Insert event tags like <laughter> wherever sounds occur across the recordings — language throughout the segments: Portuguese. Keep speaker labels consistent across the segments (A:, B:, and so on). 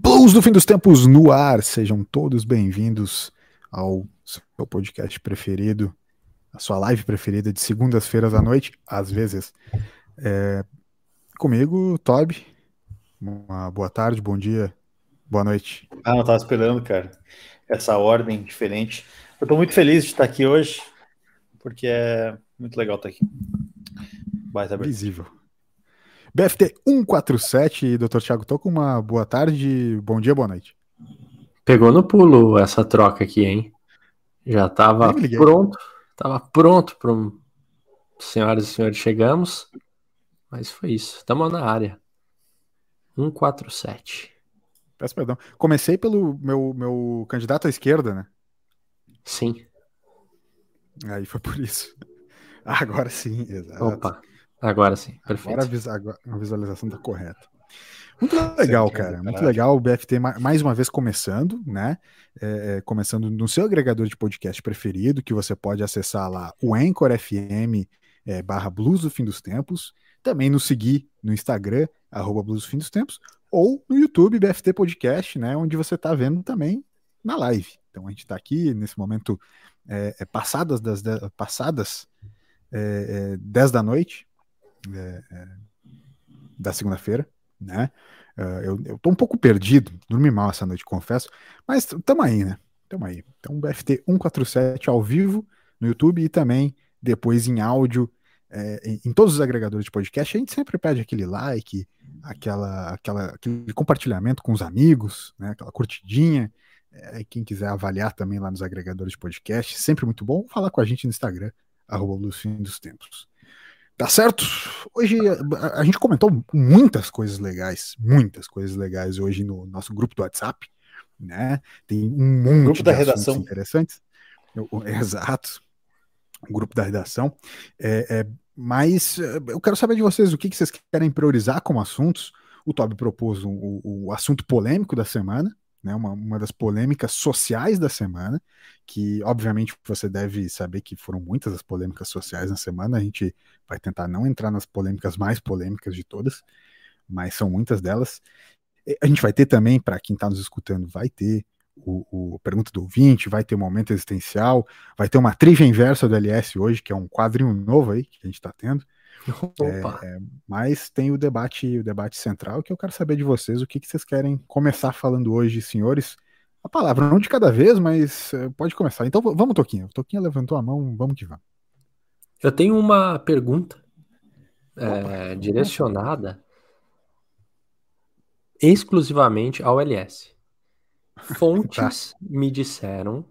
A: Blues do fim dos tempos no ar. Sejam todos bem-vindos ao seu podcast preferido, a sua live preferida de segundas-feiras à noite, às vezes. É, comigo, Toby. Uma boa tarde, bom dia, boa noite.
B: Ah, não tava esperando, cara. Essa ordem diferente. Eu tô muito feliz de estar aqui hoje, porque é muito legal estar aqui.
A: Mais Visível. BFT 147, Dr. Thiago com uma boa tarde, bom dia, boa noite.
C: Pegou no pulo essa troca aqui, hein? Já tava pronto, tava pronto para um... senhoras e senhores, chegamos, mas foi isso, estamos na área. 147.
A: Peço perdão. Comecei pelo meu, meu candidato à esquerda, né?
C: Sim.
A: Aí foi por isso. <laughs> Agora sim, exato.
C: Opa. Agora sim, perfeito.
A: Agora a visualização está correta. Muito legal, cara. Muito legal o BFT mais uma vez começando, né? É, é, começando no seu agregador de podcast preferido, que você pode acessar lá o Anchor FM é, barra Blues do Fim dos Tempos. Também nos seguir no Instagram, arroba Blues do Fim dos Tempos, ou no YouTube BFT Podcast, né? Onde você está vendo também na live. Então a gente está aqui nesse momento é, é passadas das passadas é, 10 da noite, é, é, da segunda-feira, né? Uh, eu, eu tô um pouco perdido, dormi mal essa noite, confesso, mas tamo aí, né? Tamo aí. Então, BFT 147 ao vivo no YouTube e também depois em áudio é, em, em, todos os agregadores de podcast. A gente sempre pede aquele like, aquela, aquela, aquele compartilhamento com os amigos, né? Aquela curtidinha. É, quem quiser avaliar também lá nos agregadores de podcast, sempre muito bom. Falar com a gente no Instagram, arroba dos Tempos. Tá certo? Hoje a, a, gente comentou muitas coisas legais, muitas coisas legais hoje no nosso grupo do WhatsApp, né? Tem um monte
B: grupo da redação
A: interessantes. Exato. O grupo da redação. É, é, mas é, eu quero saber de vocês o que, que vocês querem priorizar como assuntos. O Toby propôs o, o, o assunto polêmico da semana, né, uma, uma das polêmicas sociais da semana, que obviamente você deve saber que foram muitas as polêmicas sociais na semana, a gente vai tentar não entrar nas polêmicas mais polêmicas de todas, mas são muitas delas. A gente vai ter também, para quem está nos escutando, vai ter o, o, Pergunta do Ouvinte, vai ter o Momento Existencial, vai ter uma trivia inversa do LS hoje, que é um quadrinho novo aí que a gente está tendo. <laughs> É, é, mas tem o debate, o debate central que eu quero saber de vocês, o que, que vocês querem começar falando hoje, senhores. A palavra não de cada vez, mas é, pode começar. Então vamos, Toquinha. O Toquinha levantou a mão, vamos que vamos.
C: Eu tenho uma pergunta é, direcionada exclusivamente ao LS. Fontes <laughs> tá. me disseram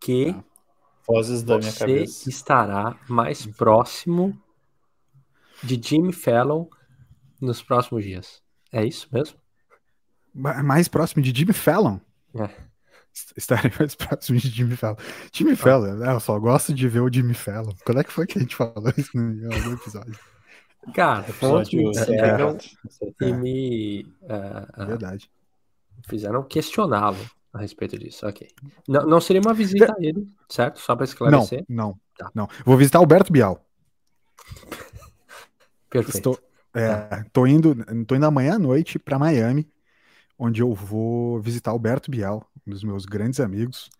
C: que
B: tá. Vozes da minha cabeça.
C: estará mais próximo de Jimmy Fallon nos próximos dias. É isso mesmo?
A: Mais próximo de Jimmy Fallon?
C: É.
A: Estarem mais próximos de Jimmy Fallon. Jimmy Fallon, né? eu só gosto de ver o Jimmy Fallon. Quando é que foi que a gente falou isso no algum episódio?
C: Cara, fontes é, e me
A: uh, uh, Verdade.
C: fizeram questioná-lo a respeito disso. Ok. Não, não seria uma visita a ele, certo? Só para esclarecer.
A: Não, não, tá. não. Vou visitar Alberto Bial.
C: Perfeito.
A: Estou, é, tô, indo, tô indo amanhã à noite para Miami, onde eu vou visitar Alberto Bial, um dos meus grandes amigos,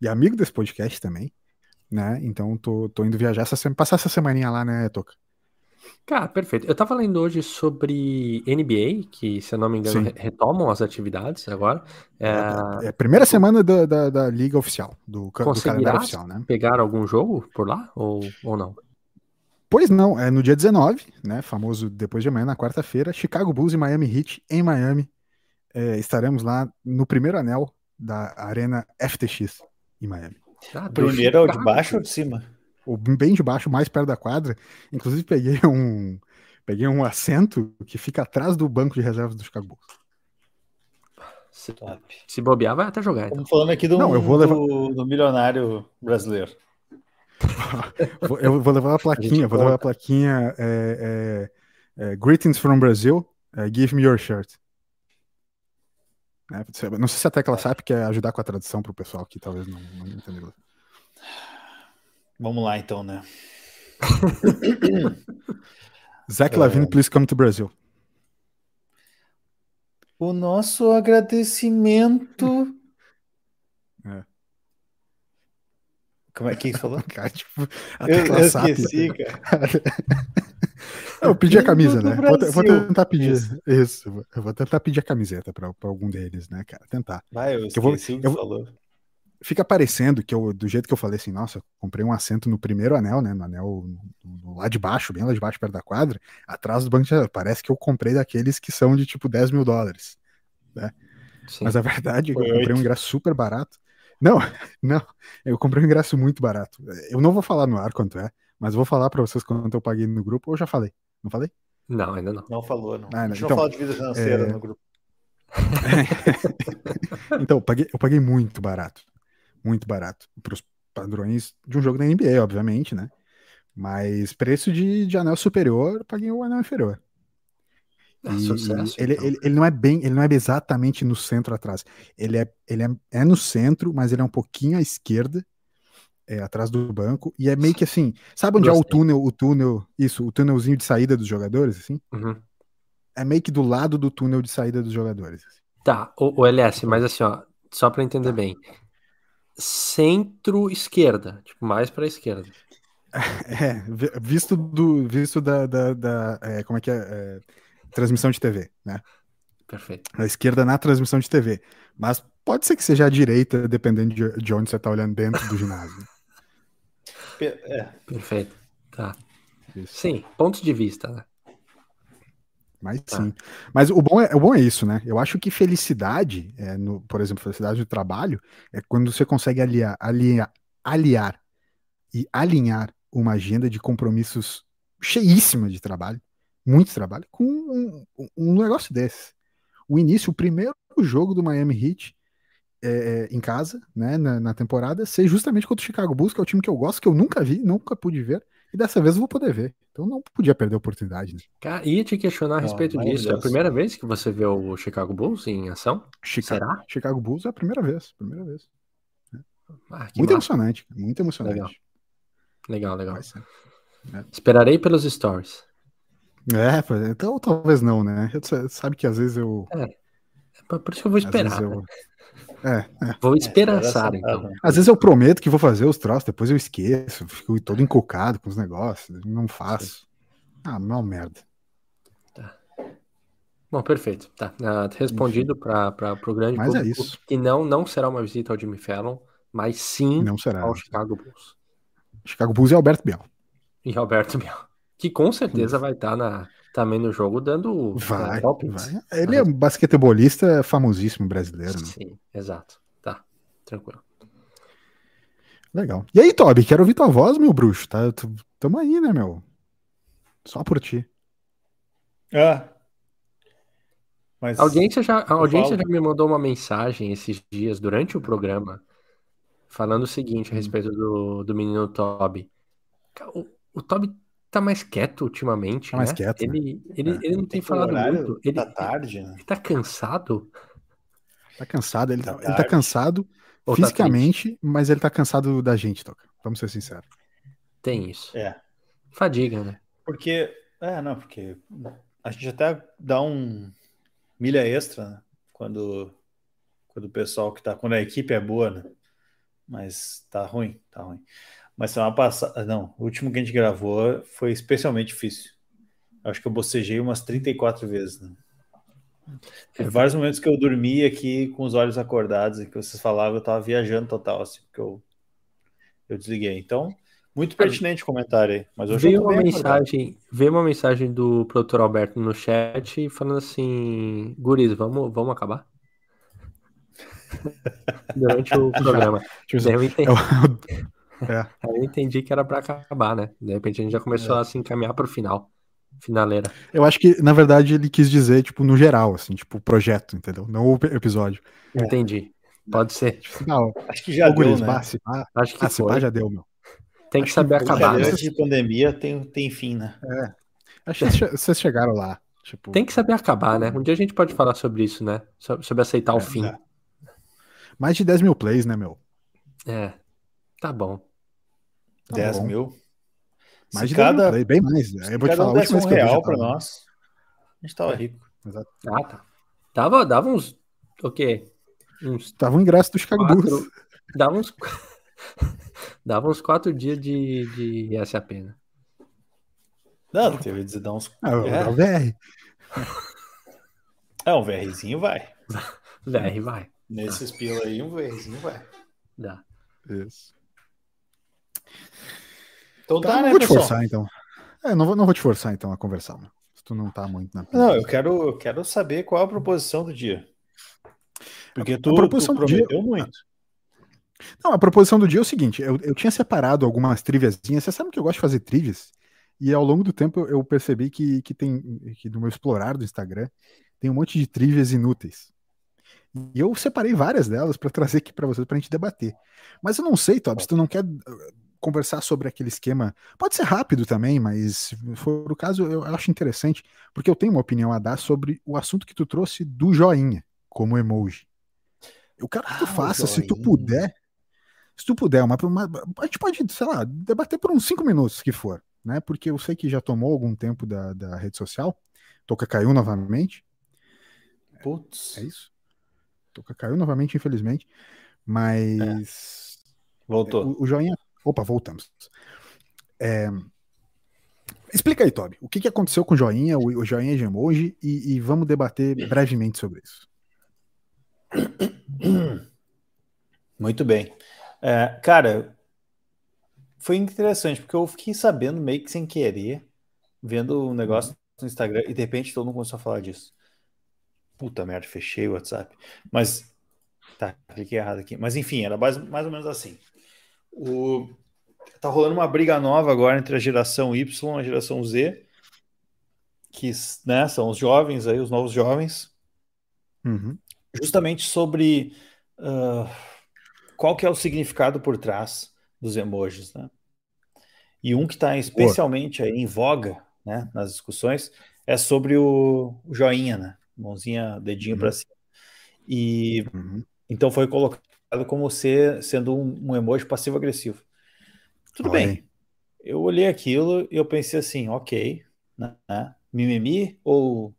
A: e amigo desse podcast também, né? Então tô, tô indo viajar, essa, passar essa semaninha lá, né, Toca?
C: Cara, perfeito. Eu tava lendo hoje sobre NBA, que, se eu não me engano, Sim. retomam as atividades agora.
A: É, é, é a primeira semana da, da, da, liga oficial, do, do calendário oficial, né?
C: pegar algum jogo por lá ou, ou não?
A: Pois não, é no dia 19, né, famoso depois de amanhã, na quarta-feira, Chicago Bulls e Miami Heat em Miami. É, estaremos lá no primeiro anel da Arena FTX em Miami.
B: Ah, primeiro é o de baixo ou de cima?
A: O bem de baixo, mais perto da quadra. Inclusive peguei um peguei um assento que fica atrás do banco de reservas do Chicago Bulls.
C: Se, se bobear, vai até jogar.
B: Então. Estamos falando aqui do, Não, eu vou levar... do, do milionário brasileiro. <laughs>
A: eu vou levar a plaquinha, a vou levar a plaquinha é, é, é, Greetings from Brazil, é, give me your shirt. Né, não sei se a tecla SAP quer ajudar com a tradução para o pessoal que talvez não, não entendeu.
B: Vamos lá então, né? <coughs>
A: Zach Lavine, please come to Brazil.
B: O nosso agradecimento. É. Como é que você falou? <laughs>
A: Cara, tipo, <laughs>
B: eu, eu esqueci, cara. <laughs>
A: eu pedi a camisa, né? Vou, vou, tentar pedir isso. isso. Eu vou tentar pedir a camiseta para algum deles, né, cara? Tentar.
B: Vai, eu esqueci eu vou, o que eu, falou
A: fica parecendo que eu, do jeito que eu falei assim, nossa, comprei um assento no primeiro anel, né? No anel no, lá de baixo, bem lá de baixo, perto da quadra, atrás do banco de Parece que eu comprei daqueles que são de tipo 10 mil dólares. Né? Mas a verdade é que eu comprei um ingresso super barato. Não, <laughs> não, eu comprei um ingresso muito barato. Eu não vou falar no ar quanto é, mas vou falar para vocês quanto eu paguei no grupo, ou já falei? Não falei?
C: Não, ainda não.
B: Não falou, não. Ah, não. Deixa então, eu falar de vida financeira é... no grupo. <laughs>
A: então, eu paguei, eu paguei muito barato muito barato para os padrões de um jogo da NBA, obviamente, né? Mas preço de, de anel superior, paguei o anel inferior.
C: É sucesso,
A: ele, então. ele, ele, não é bem, ele não é exatamente no centro atrás. Ele é, ele é, é no centro, mas ele é um pouquinho à esquerda, é, atrás do banco, e é meio que assim, sabe onde Gostei. é o túnel, o túnel, isso, o túnelzinho de saída dos jogadores, assim?
C: Uhum.
A: É meio que do lado do túnel de saída dos jogadores. Assim.
C: Tá, o, o LS, mas assim, ó, só para entender tá. bem, centro-esquerda, tipo, mais para a esquerda. <laughs>
A: É, visto do visto da, da, da é, como é que é, é, transmissão de TV, né?
C: Perfeito.
A: A esquerda na transmissão de TV, mas pode ser que seja a direita, dependendo de, de onde você está olhando dentro do ginásio. <laughs>
C: É. Perfeito. Tá. Isso. Sim, pontos de vista, né?
A: Mas tá. sim. Mas o bom, é, o bom é isso, né? Eu acho que felicidade, é, no, por exemplo, felicidade do trabalho, é quando você consegue aliar, aliar, aliar e alinhar uma agenda de compromissos cheíssima de trabalho, muito trabalho, com um, um negócio desse. O início, o primeiro jogo do Miami Heat é, é, em casa, né, na, na, temporada, ser justamente contra o Chicago Bulls, que é o time que eu gosto, que eu nunca vi, nunca pude ver, e dessa vez eu vou poder ver. Então não podia perder a oportunidade. Né?
C: Cara, ia te questionar a respeito disso. É a primeira vez que você vê o Chicago Bulls em ação?
A: Chicago, Será? Chicago Bulls é a primeira vez. Primeira vez. Ah, muito massa. emocionante, muito emocionante.
C: Legal, legal. legal. É. Esperarei pelos stories.
A: É, então talvez não, né? Sabe que às vezes eu.
C: É. é por isso que eu vou esperar. Eu...
A: Né? É, é.
C: Vou esperançar, então.
A: Às vezes eu prometo que vou fazer os troços, depois eu esqueço, fico todo encucado com os negócios, não faço. Ah, mal merda.
C: Tá. Bom, perfeito. Tá. Uh, respondido para o grande
A: mas é público é isso.
C: que não, não será uma visita ao Jimmy Fallon, mas sim
A: não será.
C: ao Chicago Bulls.
A: Chicago Bulls e Alberto Biel.
C: E Alberto Biel. Que com certeza vai estar tá na, também no jogo dando
A: vai, vai. Ele é um basquetebolista famosíssimo brasileiro. Né?
C: Sim, exato. Tá, tranquilo.
A: Legal. E aí, Toby, quero ouvir tua voz, meu bruxo. Tá, tamo aí, né, meu? Só por ti.
B: Ah.
C: Mas a audiência já, a audiência já me mandou uma mensagem esses dias durante o programa falando o seguinte a hum. respeito do, do menino Toby. O, o Toby tá mais quieto ultimamente.
A: Tá mais
C: né?
A: quieto.
C: Ele, né? ele, é. ele não tem, tem falado muito. Ele,
B: tá tarde, né?
C: Ele tá cansado.
A: Tá cansado, ele tá, tá ele tá cansado Ou tá fisicamente, tá mas ele tá cansado da gente, Toca. Vamos ser sinceros.
C: Tem isso.
B: É.
C: Fadiga, né?
B: Porque. É, não, porque a gente até dá um milha extra, né? Quando, quando o pessoal que tá. Quando a equipe é boa, né? Mas tá ruim, tá ruim. Mas semana passada, não, o último que a gente gravou foi especialmente difícil. Acho que eu bocejei umas 34 vezes, né? Teve vários momentos que eu dormi aqui com os olhos acordados e que vocês falavam, eu tava viajando total, assim, porque eu, eu desliguei. Então, muito pertinente o comentário aí. Mas eu
C: veio uma mensagem, veio uma mensagem do produtor Alberto no chat falando assim, guris, vamos, vamos acabar? <laughs> Durante o programa. Tipo, eu entendi. <laughs> É. <laughs> Aí eu entendi que era para acabar, né? De repente a gente já começou é. a se encaminhar para o final. Finaleira.
A: Eu acho que, na verdade, ele quis dizer, tipo, no geral, assim, tipo, o projeto, entendeu? Não o episódio.
C: Entendi. Pode ser.
B: Não, acho que já deu, né?
A: se acho que se já deu, meu.
C: Tem que saber que acabar.
B: Né? Antes de pandemia tem, tem fim, né?
A: É. Acho que vocês chegaram lá. Tipo...
C: Tem que saber acabar, né? Um dia a gente pode falar sobre isso, né? Sobre aceitar é, o fim. É.
A: Mais de 10 mil plays, né, meu?
C: É. Tá bom.
B: Tá 10 bom. mil.
A: Mais de cada, mil, bem mais.
B: Eu vou te falar, um real para nós, a gente tava é. rico.
C: Exato. Ah, tá. Dava, dava uns. O quê?
A: Uns Tava um ingresso do Chicago quatro, Bulls.
C: Dava uns. <laughs> dava uns quatro dias de, de SAP, né?
B: Não, teve de dar uns.
A: Ah, é. o VR.
B: É, um VRzinho vai. <laughs>
C: VR vai.
B: Nesses pila aí, um VRzinho vai.
C: Dá.
A: Isso.
B: Então tá,
A: tá
B: né,
A: não vou
B: pessoal?
A: te forçar, então. É, não vou, não vou te forçar, então, a conversar. Né? Se tu não tá muito na.
B: Não, eu quero, eu quero saber qual a proposição do dia. Porque tu,
A: a proposição
B: tu
A: do dia,
B: muito.
A: Não, a proposição do dia é o seguinte: eu, eu tinha separado algumas triviazinhas. Você sabe que eu gosto de fazer trivias? E ao longo do tempo eu percebi que, que tem que no meu explorar do Instagram tem um monte de trivias inúteis. E eu separei várias delas para trazer aqui para vocês para a gente debater. Mas eu não sei, Tob, se tu não quer conversar sobre aquele esquema, pode ser rápido também, mas se for o caso, eu acho interessante, porque eu tenho uma opinião a dar sobre o assunto que tu trouxe do joinha como emoji. Eu quero que tu ah, faça, se tu puder, se tu puder, uma, uma, a gente pode, sei lá, debater por uns cinco minutos que for né? Porque eu sei que já tomou algum tempo da, da rede social. Toca caiu novamente.
B: Putz.
A: É isso. Toca caiu novamente, infelizmente. Mas.
B: É. Voltou.
A: O, o, joinha. Opa, voltamos. É... Explica aí, Toby. O que, que aconteceu com o joinha, o, joinha de emoji, e, e vamos debater brevemente sobre isso.
B: Muito bem. É, cara, foi interessante, porque eu fiquei sabendo meio que sem querer, vendo o um negócio no Instagram, e de repente todo mundo começou a falar disso. Puta merda, fechei o WhatsApp. Mas. Tá, cliquei errado aqui. Mas enfim, era mais, mais ou menos assim. O, tá rolando uma briga nova agora entre a geração Y e a geração Z, que né, são os jovens aí, os novos jovens,
A: uhum.
B: justamente sobre uh, qual que é o significado por trás dos emojis, né? E um que está especialmente aí em voga, né, nas discussões, é sobre o, o joinha, né? Mãozinha, dedinho uhum. para cima. E uhum. então foi colocado como ser, sendo um, um emoji passivo-agressivo. Tudo Oi. bem. Eu olhei aquilo e eu pensei assim, ok, né? Mimimi ou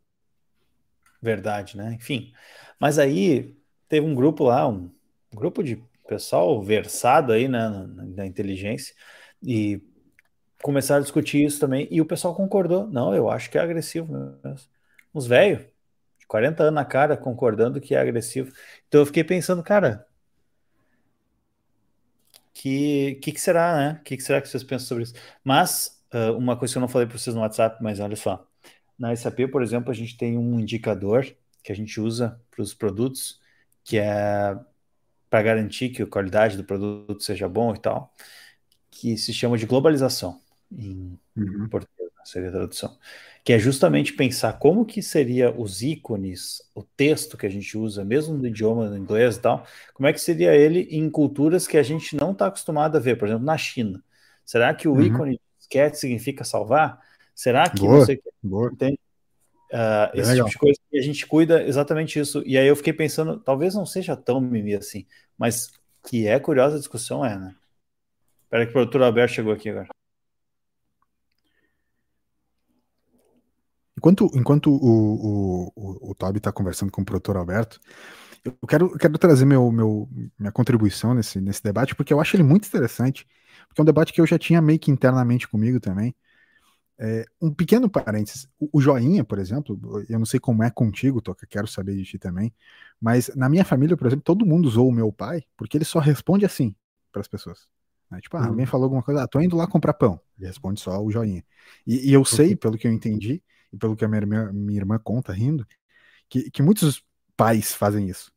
B: verdade, né? Enfim. Mas aí teve um grupo lá, um grupo de pessoal versado aí né, na, na inteligência e começaram a discutir isso também e o pessoal concordou. Não, eu acho que é agressivo mesmo. Uns velhos, de 40 anos na cara, concordando que é agressivo. Então eu fiquei pensando, cara, que que, que será, né? O que, que será que vocês pensam sobre isso? Mas uh, uma coisa que eu não falei para vocês no WhatsApp, mas olha só. Na SAP, por exemplo, a gente tem um indicador que a gente usa para os produtos, que é para garantir que a qualidade do produto seja bom e tal, que se chama de globalização em uhum. português, né, seria a tradução, que é justamente pensar como que seria os ícones, o texto que a gente usa, mesmo no idioma inglês e tal, como é que seria ele em culturas que a gente não está acostumado a ver, por exemplo, na China. Será que o uhum. ícone disquete significa salvar? Será que
A: boa, você boa.
B: entende? Uh, esse legal. tipo de coisa e a gente cuida exatamente isso. E aí eu fiquei pensando, talvez não seja tão mimimi assim, mas que é curiosa a discussão, é, né? Espera que o produtor Alberto chegou aqui agora.
A: Enquanto, enquanto o, o, o, o Toby está conversando com o produtor Alberto, eu quero, quero trazer meu, meu, minha contribuição nesse, nesse debate, porque eu acho ele muito interessante, porque é um debate que eu já tinha meio que internamente comigo também, é, um pequeno parênteses, o, o, joinha, por exemplo, eu não sei como é contigo, Toca, quero saber de ti também, mas na minha família, por exemplo, todo mundo usou o meu pai, porque ele só responde assim para as pessoas. Né? Tipo, ah, alguém uhum. falou alguma coisa, ah, tô indo lá comprar pão. Ele responde só o joinha. E, e eu sei, pelo que eu entendi, e pelo que a minha, minha, minha irmã conta rindo, que, que muitos pais fazem isso.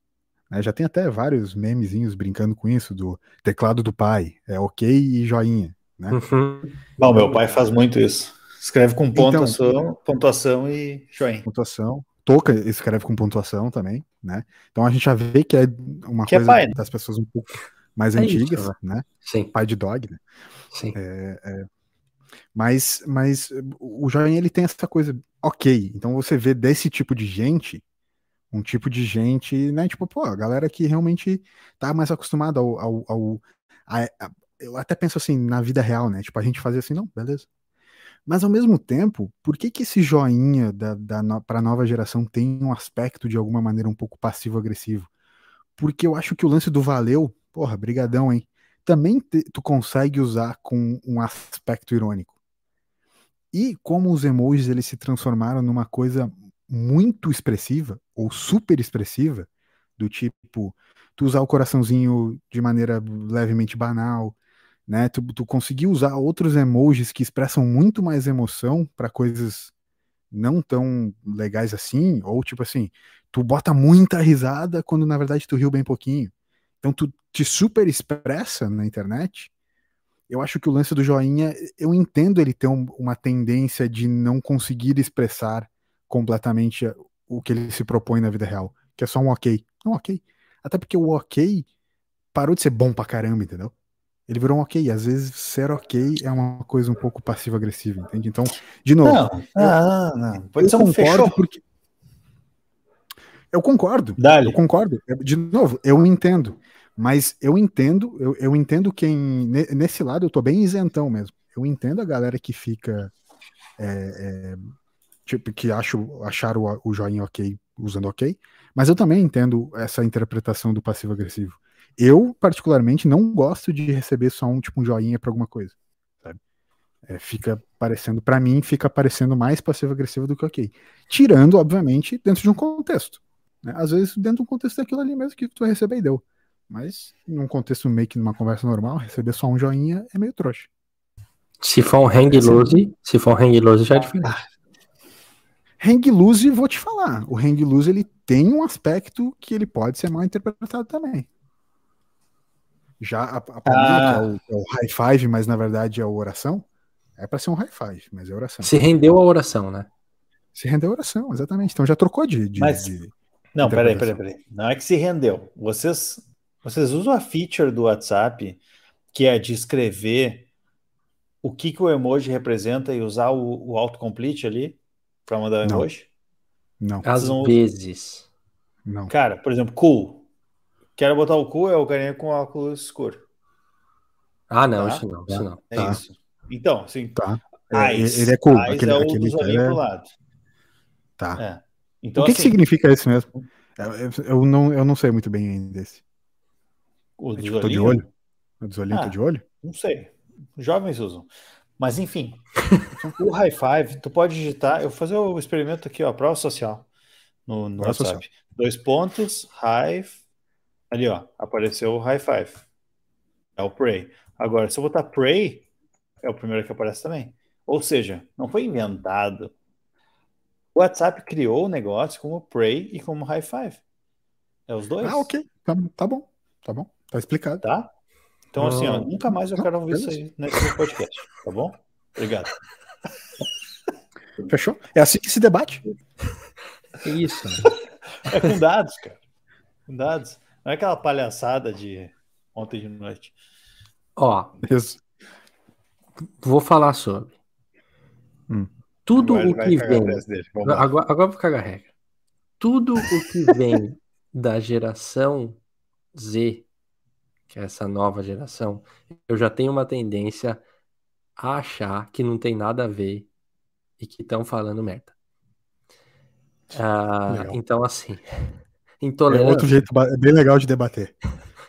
A: Né? Já tem até vários memezinhos brincando com isso, do teclado do pai, é ok e joinha. Né?
B: Uhum. Bom, meu pai faz muito isso. Escreve com pontuação, então, pontuação e joinha.
A: Pontuação. Toca escreve com pontuação também, né? Então a gente já vê que é uma
B: que
A: é coisa
B: é pai, né?
A: das pessoas um pouco mais é antigas, isso, né?
C: Sim.
A: Pai de dog, né?
C: Sim.
A: É, é... Mas, mas o joinha ele tem essa coisa, ok. Então você vê desse tipo de gente, um tipo de gente, né? Tipo, pô, a galera que realmente tá mais acostumada ao. ao, ao a, a, eu até penso assim, na vida real, né? Tipo, a gente fazia assim, não, beleza Mas ao mesmo tempo, por que, que esse joinha da, da, para a nova geração tem um aspecto de alguma maneira um pouco passivo-agressivo? Porque eu acho que o lance do valeu, porra, brigadão, hein? Também te, tu consegue usar com um aspecto irônico. E como os emojis eles se transformaram numa coisa muito expressiva ou super expressiva, do tipo tu usar o coraçãozinho de maneira levemente banal, né? Tu, tu conseguir usar outros emojis que expressam muito mais emoção para coisas não tão legais assim, ou tipo assim, tu bota muita risada quando na verdade tu riu bem pouquinho. Então tu te super expressa na internet. Eu acho que o lance do joinha, eu entendo ele ter um, uma tendência de não conseguir expressar completamente o que ele se propõe na vida real, que é só um ok. Um ok. Até porque o ok parou de ser bom pra caramba, entendeu? Ele virou um ok. Às vezes, ser ok é uma coisa um pouco passiva-agressiva, entende? Então, de novo. Não, eu,
B: ah, não. Pode ser um concordo fechou. porque.
A: Eu concordo.
B: Dale.
A: Eu concordo. De novo, eu entendo. Mas eu entendo, eu, eu entendo quem. Nesse lado, eu tô bem isentão mesmo. Eu entendo a galera que fica. É, é, tipo, que acho, acharam o, o joinha ok usando ok. Mas eu também entendo essa interpretação do passivo-agressivo. Eu, particularmente, não gosto de receber só um tipo um joinha para alguma coisa. Sabe? É, fica parecendo, para mim, fica parecendo mais passivo-agressivo do que ok. Tirando, obviamente, dentro de um contexto. Né? Às vezes, dentro de um contexto daquilo ali mesmo que tu vai receber e deu. Mas, num contexto meio que numa conversa normal, receber só um joinha é meio trouxa.
C: Se for um hang loose, se for um hang loose já é diferente. Ah,
A: hang loose, vou te falar. O hang loose ele tem um aspecto que ele pode ser mal interpretado também. Já a, a ah. que é o, é o, high five, mas na verdade é a oração, é para ser um high five, mas é oração.
C: Se rendeu a oração, né?
A: Se rendeu a oração, exatamente. Então já trocou de. de
B: mas,
A: de
B: não, peraí, peraí, peraí. Não é que se rendeu. Vocês, vocês usam a feature do WhatsApp que é de escrever o que, que o emoji representa e usar o, o autocomplete ali para mandar o emoji?
A: Não.
C: Às vezes.
A: Não.
B: Cara, por exemplo, cool. Quero botar o cu é o carinha com óculos escuro.
C: Ah, não, tá? isso não, isso não.
B: É tá. isso. Então, assim.
A: Tá. É, ele é cool.
B: aquele, é o aquele do é... pro lado.
A: Tá. É. Então, o que, assim, que significa isso mesmo? Eu, eu, não, eu não sei muito bem ainda desse.
B: O é, tipo, tô de olho?
A: O dos olhinhos, ah, de olho?
B: Não sei. Jovens usam. Mas enfim, o high five, tu pode digitar. Eu vou fazer o experimento aqui, ó, prova social no, no WhatsApp. Social. Dois pontos, high Ali, ó, apareceu o high five. É o pray. Agora, se eu botar pray, é o primeiro que aparece também. Ou seja, não foi inventado. O WhatsApp criou o negócio como pray e como high five. É os dois.
A: Ah, ok. Tá, tá bom. Tá bom. Tá explicado.
B: Tá? Então, assim, ó, nunca mais eu quero ouvir isso aí nesse podcast. Tá bom? Obrigado.
A: Fechou? É assim que se debate.
C: Isso.
B: É com dados, cara. Com dados. Não é aquela palhaçada de ontem de noite.
C: Ó, Isso. vou falar sobre. Hum. Tudo agora o que vem. Agora, agora vou cagar regra. Tudo o que vem <laughs> da geração Z, que é essa nova geração, eu já tenho uma tendência a achar que não tem nada a ver e que estão falando merda. Ah, então, assim. Intolerância. <laughs>
A: É outro jeito é bem legal de debater.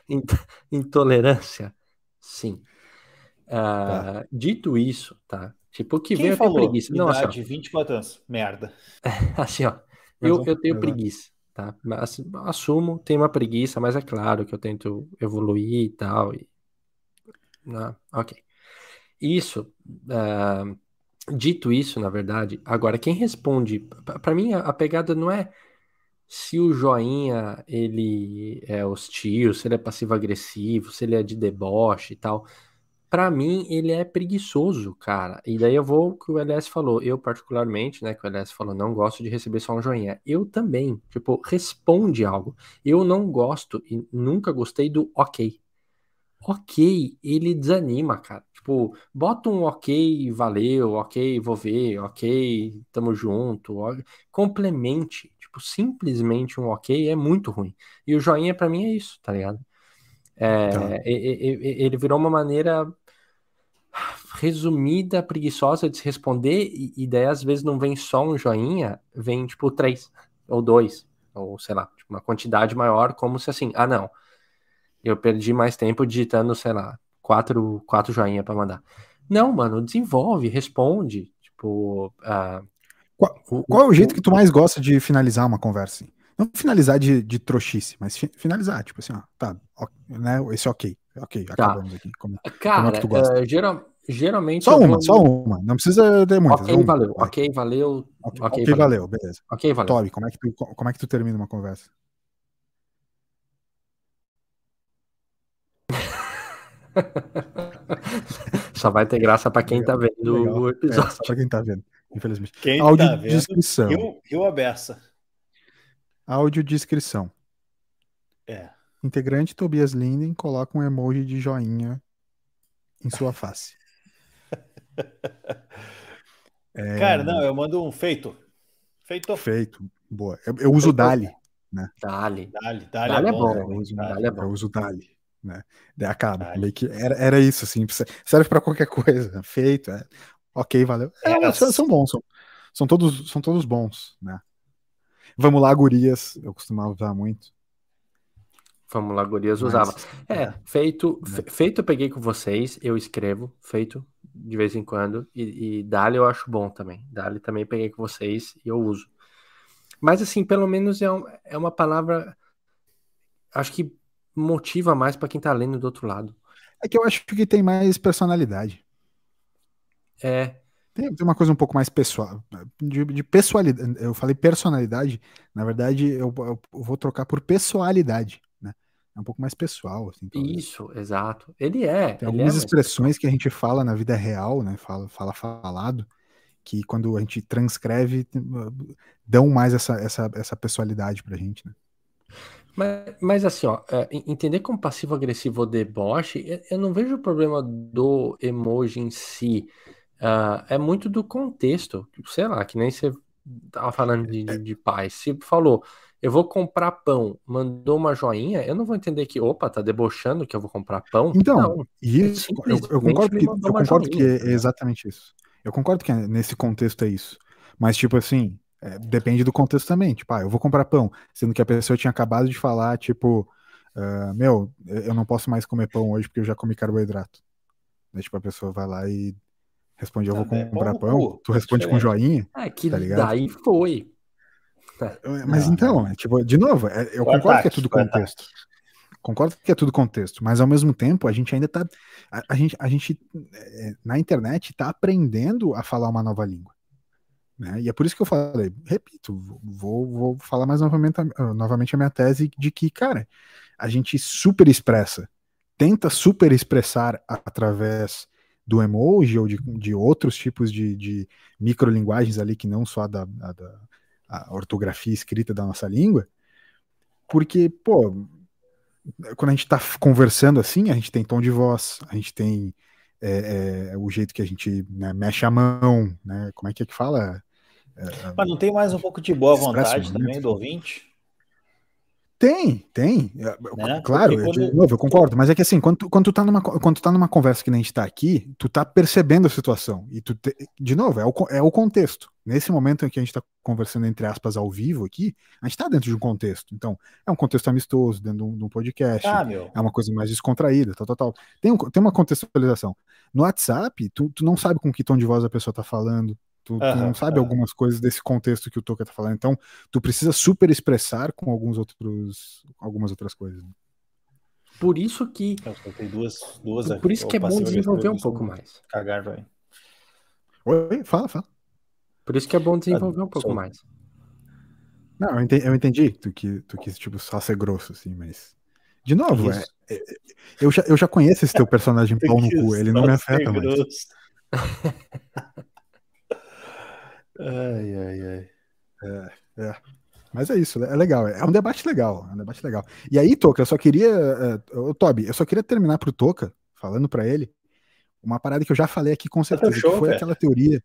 A: <laughs>
C: Intolerância, sim. Uh, tá. Dito isso, tá? Tipo, o que Quem vem falou? preguiça.
B: Não, <laughs> assim, ó, 24 anos. Merda.
C: assim, ó. Eu, eu tenho preguiça, tá? Mas, assumo, tenho uma preguiça, mas é claro que eu tento evoluir e tal. E... Não, ok. Isso, uh, dito isso, na verdade, agora quem responde, para mim a, a pegada não é se o joinha ele é hostil, se ele é passivo-agressivo, se ele é de deboche e tal. Para mim, ele é preguiçoso, cara. E daí eu vou o que o LS falou. Eu, particularmente, né, que o LS falou, não gosto de receber só um joinha. Eu também. Tipo, responde algo. Eu não gosto e nunca gostei do ok. Ok, ele desanima, cara. Tipo, bota um ok, valeu, ok, vou ver, ok, tamo junto. Complemente tipo, simplesmente um ok é muito ruim. E o joinha para mim é isso, tá ligado? É, tá. Ele virou uma maneira. Resumida, preguiçosa de se responder, e, e, daí às vezes não vem só um joinha, vem tipo três, ou dois, ou sei lá, tipo, uma quantidade maior, como se assim, ah não, eu perdi mais tempo digitando, sei lá, quatro, quatro joinha para mandar. Não, mano, desenvolve, responde, tipo... Uh,
A: qual, qual, é o jeito que tu mais gosta de finalizar uma conversa? Não finalizar de, de trouxice, mas fi, finalizar, tipo assim, ó, tá, ó, né, esse é ok, ok, tá. acabamos aqui. Como,
C: Cara, como é que tu gosta? Uh, geral, geralmente.
A: Só uma, vou... só uma, não precisa ter muitas.
C: Ok, valeu, vai. ok, valeu.
A: Ok, okay, okay valeu. valeu. beleza.
C: Ok, valeu.
A: Toby, como é, que tu, como é que tu termina uma conversa? <laughs>
C: Só vai ter graça para quem tá vendo Legal. o episódio. É,
A: só pra quem tá vendo, infelizmente.
B: Quem Áudio tá vendo, descrição. Rio, Rio Aberta.
A: Audiodescrição.
B: É.
A: Integrante Tobias Linden coloca um emoji de joinha em sua face. <laughs>
B: é... Cara, não, eu mando um feito. Feito.
A: Feito. Boa. Eu, eu uso Dali. Né?
C: Dali.
B: Dali, Dali, Dali é, bom. É bom.
A: Eu uso Dali, é bom. Eu uso Dali. Né? Daí acaba. Meio que era, era isso, assim. Serve para qualquer <laughs> coisa. Feito. É. Ok, valeu. É, são, são, bons. São, são, todos, são todos bons, né? Vamos lá, gurias. Eu costumava usar muito.
C: Vamos lá, gurias Mas, usava. É, é. feito, é. feito eu peguei com vocês, eu escrevo, feito de vez em quando, e, e Dali eu acho bom também. Dali também peguei com vocês e eu uso. Mas assim, pelo menos é, um, é uma palavra, acho que motiva mais para quem tá lendo do outro lado.
A: É que eu acho que tem mais personalidade.
C: É,
A: tem, tem uma coisa um pouco mais pessoal. De, de, pessoalidade. Eu falei personalidade, na verdade, eu, eu, vou trocar por pessoalidade. Né? É um pouco mais pessoal. Assim,
C: Isso, exato. Ele é.
A: Tem
C: ele
A: algumas
C: é
A: expressões que a gente fala na vida real, né? Fala, fala falado, que quando a gente transcreve, dão mais essa, essa, essa pessoalidade pra gente, né?
C: Mas, mas assim, ó, é, entender como passivo-agressivo ou deboche, eu não vejo o problema do emoji em si. Uh, é muito do contexto. Sei lá, que nem você tava falando de, de, de paz. Se falou, eu vou comprar pão, mandou uma joinha, eu não vou entender que, opa, tá debochando que eu vou comprar pão.
A: Então, não, isso, eu, eu, concordo, que, eu concordo que é exatamente isso. Eu concordo que é, nesse contexto é isso. Mas, tipo assim, é, depende do contexto também. Tipo, ah, eu vou comprar pão, sendo que a pessoa tinha acabado de falar, tipo, uh, meu, eu não posso mais comer pão hoje porque eu já comi carboidrato. Daí, tipo, a pessoa vai lá e Responde, eu vou comprar pão. Tu responde com joinha.
C: É, que tá daí foi.
A: É, mas então, é, tipo, de novo, é, eu concordo que é tudo contexto. Concordo que é tudo contexto, mas ao mesmo tempo a gente ainda tá. A, a gente, a gente é, na internet tá aprendendo a falar uma nova língua. Né? E é por isso que eu falei, repito, vou, vou falar mais novamente, novamente a minha tese de que, cara, a gente super expressa, tenta super expressar através do emoji ou de, de outros tipos de, de microlinguagens ali que não só a da, da ortografia escrita da nossa língua, porque, pô, quando a gente está conversando assim, a gente tem tom de voz, a gente tem é, é, o jeito que a gente né, mexe a mão, né? Como é que é que fala?
B: É, Mas não tem mais um pouco de boa vontade também do ouvinte?
A: Tem, tem. É, né? Claro, quando... de novo, eu concordo, mas é que assim, quando tu, quando tu, tá, numa, quando tu tá numa conversa que nem a gente tá aqui, tu tá percebendo a situação. E tu, te... de novo, é o, é o contexto. Nesse momento em que a gente tá conversando, entre aspas, ao vivo aqui, a gente tá dentro de um contexto. Então, é um contexto amistoso, dentro de um, de um podcast, ah, é uma coisa mais descontraída, tal, tal, tal. Tem, um, tem uma contextualização. No WhatsApp, tu, tu não sabe com que tom de voz a pessoa tá falando, Tu, tu não sabe algumas coisas desse contexto que o Toca tá falando. Então, tu precisa super expressar com alguns outros, algumas outras coisas.
C: Por isso que.
B: Tem duas, duas
C: Por isso que é bom desenvolver um pouco mais.
B: Cagar, vai.
A: Oi, fala, fala.
C: Por isso que é bom desenvolver um pouco mais.
A: Não, eu entendi, eu entendi tu que tu quis, tipo, só ser grosso, assim, mas. De novo, é, é, eu, já, eu já conheço esse teu personagem <laughs> pau no cu, ele não me afeta mais. <laughs>
B: Ai, ai, ai.
A: É, é. Mas é isso, é legal. É um debate legal. É um debate legal. E aí, Toca, eu só queria. Uh, Toby, eu só queria terminar pro Toca, falando para ele, uma parada que eu já falei aqui com certeza, Show, que foi velho. aquela teoria.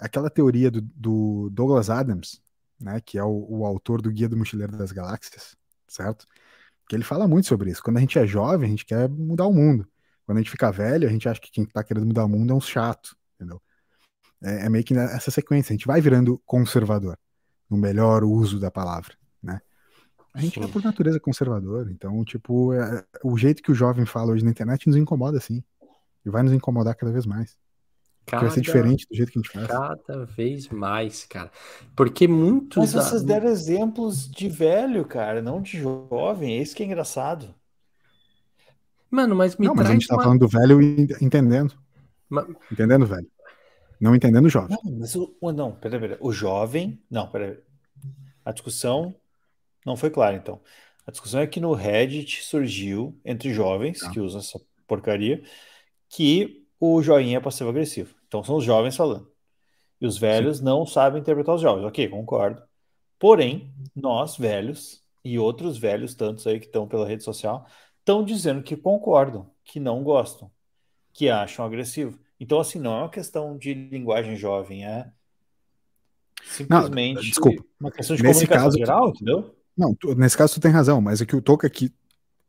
A: Aquela teoria do, do, Douglas Adams, né? Que é o, o autor do Guia do Mochileiro das Galáxias, certo? Que ele fala muito sobre isso. Quando a gente é jovem, a gente quer mudar o mundo. Quando a gente fica velho, a gente acha que quem tá querendo mudar o mundo é um chato, entendeu? É, é meio que essa sequência, a gente vai virando conservador, no melhor uso da palavra, né? A gente é Sim. é por natureza conservador, então, tipo, é, o jeito que o jovem fala hoje na internet nos incomoda, sim. E vai nos incomodar cada vez mais. Cada, vai ser diferente do jeito que a gente faz.
C: Cada vez mais, cara. Porque muitos.
B: Mas vocês deram exemplos de velho, cara, não de jovem. É isso que é engraçado.
C: Mano, mas me
A: Não, mas a gente tá uma... falando do velho entendendo. Mas... Entendendo, velho. Não entendendo o jovem.
B: Não, mas o. Não, peraí, peraí. O jovem. Não, peraí. A discussão não foi clara, então. A discussão é que no Reddit surgiu entre jovens tá. que usam essa porcaria que o joinha é passivo-agressivo. Então são os jovens falando. E os velhos Sim. não sabem interpretar os jovens. Ok, concordo. Porém, nós, velhos, e outros velhos, tantos aí que estão pela rede social, estão dizendo que concordam, que não gostam, que acham agressivo. Então, assim, não é uma questão de linguagem jovem, é simplesmente não,
A: desculpa.
B: uma questão de nesse comunicação caso, geral, entendeu?
A: Não, tu, nesse caso tu tem razão, mas é que o Toca aqui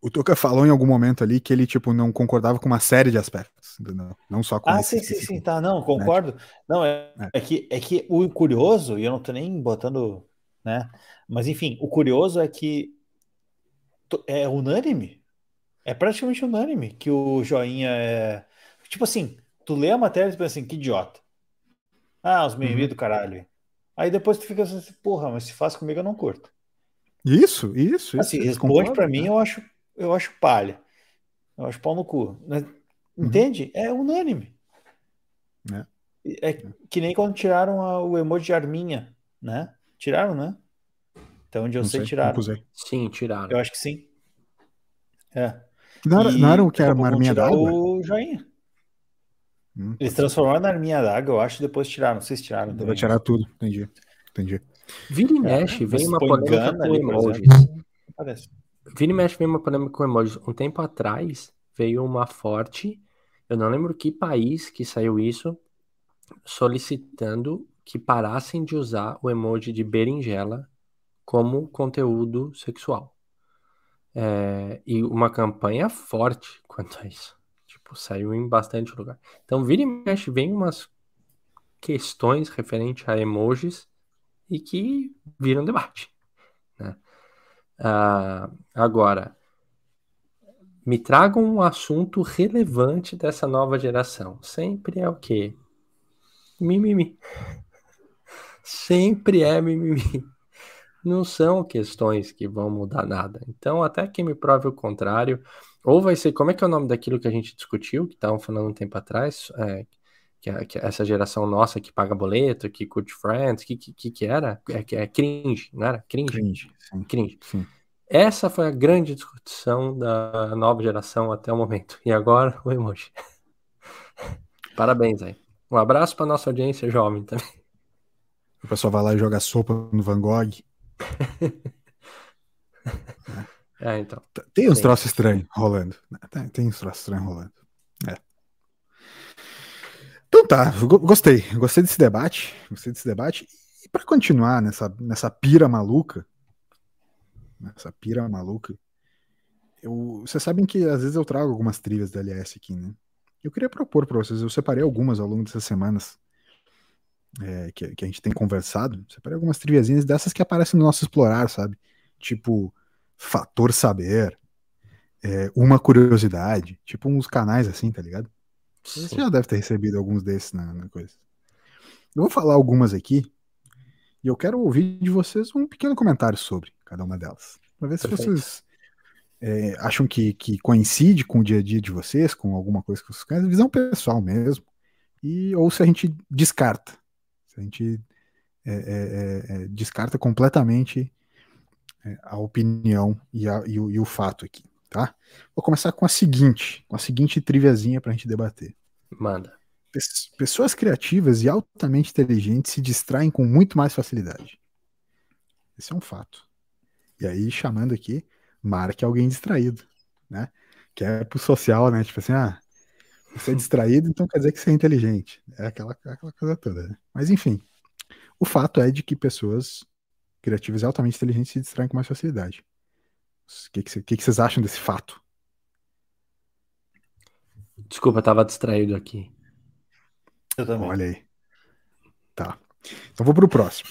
A: o Toca falou em algum momento ali que ele, tipo, não concordava com uma série de aspectos, entendeu? Não só com
B: Ah, sim, sim, sim, tá, não, concordo. Né? Não, é, é, é. que, é que o curioso, e eu não tô nem botando, né? Mas enfim, o curioso é que é unânime. É praticamente unânime que o joinha é. Tipo assim, tu lê a matéria e pensa assim, que idiota. Ah, os mimimi uhum. do caralho. Aí depois tu fica assim, porra, mas se faz comigo eu não curto.
A: Isso, isso.
B: Assim, isso, responde para mim, eu acho eu acho palha. Eu acho pau no cu. Mas, uhum. Entende? É unânime. É. é que nem quando tiraram a, o emoji de arminha, né? Tiraram, né? Então, onde eu sei, sei, tiraram.
C: Sim, tiraram.
B: Eu acho que sim. É.
A: Não era, não era o que era uma arminha d'água?
B: O joinha. Hum, Eles transformaram na arminha d'água, eu acho, e depois tiraram. Vocês tiraram.
A: Vai tirar tudo, entendi. Entendi.
C: Vira e mexe, é, vem uma polêmica com emojis. Parece. Vira e mexe vem uma polêmica com emojis. Um tempo atrás veio uma forte, eu não lembro que país que saiu isso, solicitando que parassem de usar o emoji de berinjela como conteúdo sexual. É, e uma campanha forte quanto a isso. Tipo, saiu em bastante lugar. Então, vira e mexe, vem umas questões referentes a emojis e que viram debate. Né? Uh, agora, me tragam um assunto relevante dessa nova geração. Sempre é o quê? Mimimi. Sempre é mimimi. Não são questões que vão mudar nada. Então, até que me prove o contrário, ou vai ser, como é que é o nome daquilo que a gente discutiu, que estavam falando um tempo atrás, é, que, que, essa geração nossa que paga boleto, que curte Friends, que, que, que era? É, é cringe, não era? Cringe. Cringe. Sim. cringe. Sim. Essa foi a grande discussão da nova geração até o momento. E agora o emoji. <laughs> Parabéns aí. Um abraço para nossa audiência jovem também.
A: O pessoal vai lá e joga sopa no Van Gogh. <laughs>
C: é, então.
A: Tem uns troços estranhos rolando. Tem, tem uns troços estranhos rolando. É. Então tá, gostei. Gostei desse debate. Gostei desse debate. E para continuar nessa, nessa pira maluca, nessa pira maluca, eu, vocês sabem que às vezes eu trago algumas trilhas da LS aqui, né? Eu queria propor para vocês, eu separei algumas ao longo dessas semanas é, que, que, a gente tem conversado. Separei algumas triviazinhas dessas que aparecem no nosso explorar, sabe? Tipo, fator saber, é, uma curiosidade, tipo uns canais assim, tá ligado? Você já deve ter recebido alguns desses na, na coisa. Eu vou falar algumas aqui e eu quero ouvir de vocês um pequeno comentário sobre cada uma delas. Para ver Perfeito. se vocês é, acham que, que coincide com o dia a dia de vocês, com alguma coisa que vocês querem, visão pessoal mesmo, e ou se a gente descarta. Se a gente é, é, é, é descarta completamente a opinião e, a, e, o, e o fato aqui tá? Vou começar com a seguinte, com a seguinte triviazinha para a gente debater.
C: Manda.
A: Pessoas criativas e altamente inteligentes se distraem com muito mais facilidade. Esse é um fato. E aí, chamando aqui, marque alguém distraído, né? Que é pro social, né? Tipo assim, ah, você é <laughs> distraído, então quer dizer que você é inteligente. É aquela, aquela coisa toda, né? Mas enfim, o fato é de que pessoas criativas e altamente inteligentes se distraem com mais facilidade. O que, que, que, que vocês acham desse fato?
C: Desculpa, tava distraído aqui.
A: Eu também. Olha aí. Tá. Então vou pro próximo.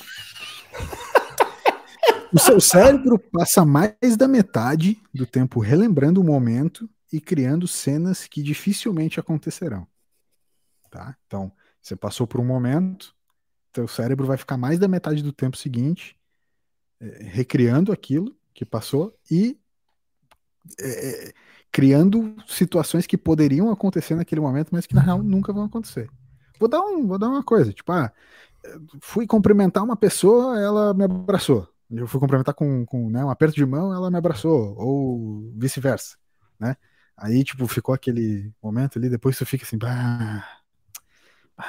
A: <laughs> o seu cérebro passa mais da metade do tempo relembrando o momento e criando cenas que dificilmente acontecerão. Tá? Então, você passou por um momento, seu cérebro vai ficar mais da metade do tempo seguinte recriando aquilo que passou e é, criando situações que poderiam acontecer naquele momento, mas que na real nunca vão acontecer. Vou dar, um, vou dar uma coisa, tipo, ah, fui cumprimentar uma pessoa, ela me abraçou. Eu fui cumprimentar com, com né, um aperto de mão, ela me abraçou, ou vice-versa, né? Aí, tipo, ficou aquele momento ali, depois tu fica assim, bah,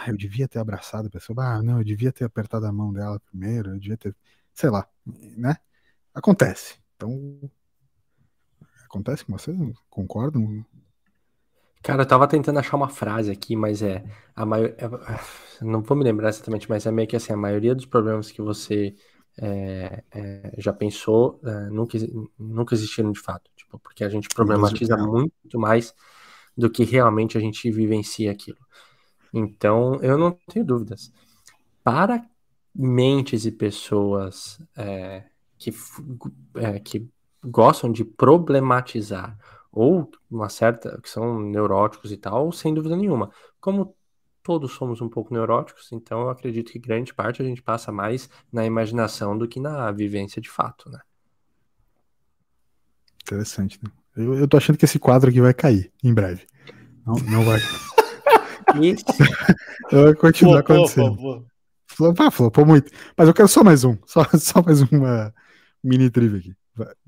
A: eu devia ter abraçado a pessoa, bah, não, eu devia ter apertado a mão dela primeiro, eu devia ter, sei lá, né? Acontece. Então, acontece com vocês? Concordam?
C: Cara, eu tava tentando achar uma frase aqui, mas é a maior, é, não vou me lembrar exatamente, mas é meio que assim, a maioria dos problemas que você é, é, já pensou é, nunca, nunca existiram de fato, tipo, porque a gente problematiza muito mais do que realmente a gente vivencia aquilo. Então, eu não tenho dúvidas. Para mentes e pessoas é, que, é, que gostam de problematizar ou uma certa que são neuróticos e tal, sem dúvida nenhuma. Como todos somos um pouco neuróticos, então eu acredito que grande parte a gente passa mais na imaginação do que na vivência de fato, né?
A: Interessante, né? Eu, eu tô achando que esse quadro aqui vai cair em breve. Não, não vai. <laughs> Isso. <laughs> vai continuar flopou, acontecendo. Flopou. Flopou, ah, flopou muito. Mas eu quero só mais um. <laughs> Só, só mais uma mini trivia aqui.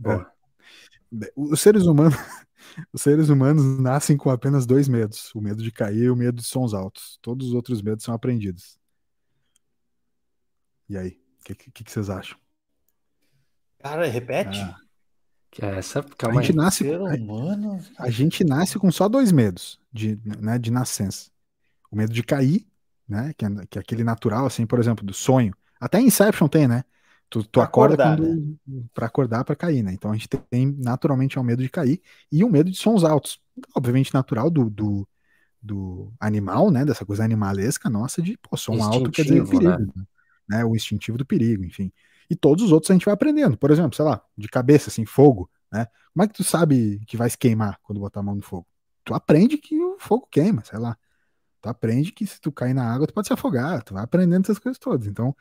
A: É. Os seres humanos <laughs> os seres humanos nascem com apenas dois medos: o medo de cair e o medo de sons altos. Todos os outros medos são aprendidos. E aí, o que, que, que, vocês acham?
B: Cara, repete.
C: Ah. Que é essa,
A: calma a gente aí. nasce, humano... a, a, gente nasce com só dois medos de, né, de nascença. O medo de cair, né, que é, que é aquele natural, assim, por exemplo, do sonho. Até Inception tem, né? Tu, tu acorda acordar, quando, né? para acordar para cair, né? Então a gente tem naturalmente o medo de cair e o medo de sons altos. Obviamente natural do, do, do animal, né? Dessa coisa animalesca nossa de pô, som alto quer dizer perigo, né? né? O instintivo do perigo, enfim. E todos os outros a gente vai aprendendo. Por exemplo, sei lá, de cabeça, assim, fogo, né? Como é que tu sabe que vai se queimar quando botar a mão no fogo? Tu aprende que o fogo queima, sei lá. Tu aprende que se tu cair na água, tu pode se afogar. Tu vai aprendendo essas coisas todas. Então,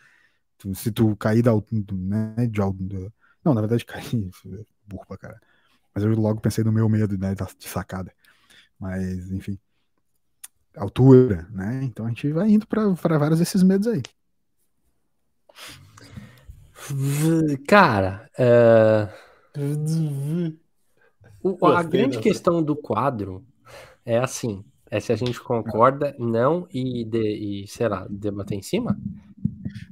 A: Tu, se tu cair da né, de, de, não, na verdade <laughs> cair burro pra cara. Mas eu logo pensei no meu medo né, de sacada. Mas, enfim. Altura, né? Então a gente vai indo para vários desses medos aí.
C: Cara, o, a grande questão do quadro é assim: é se a gente concorda, não e, de, e sei lá, debater em cima.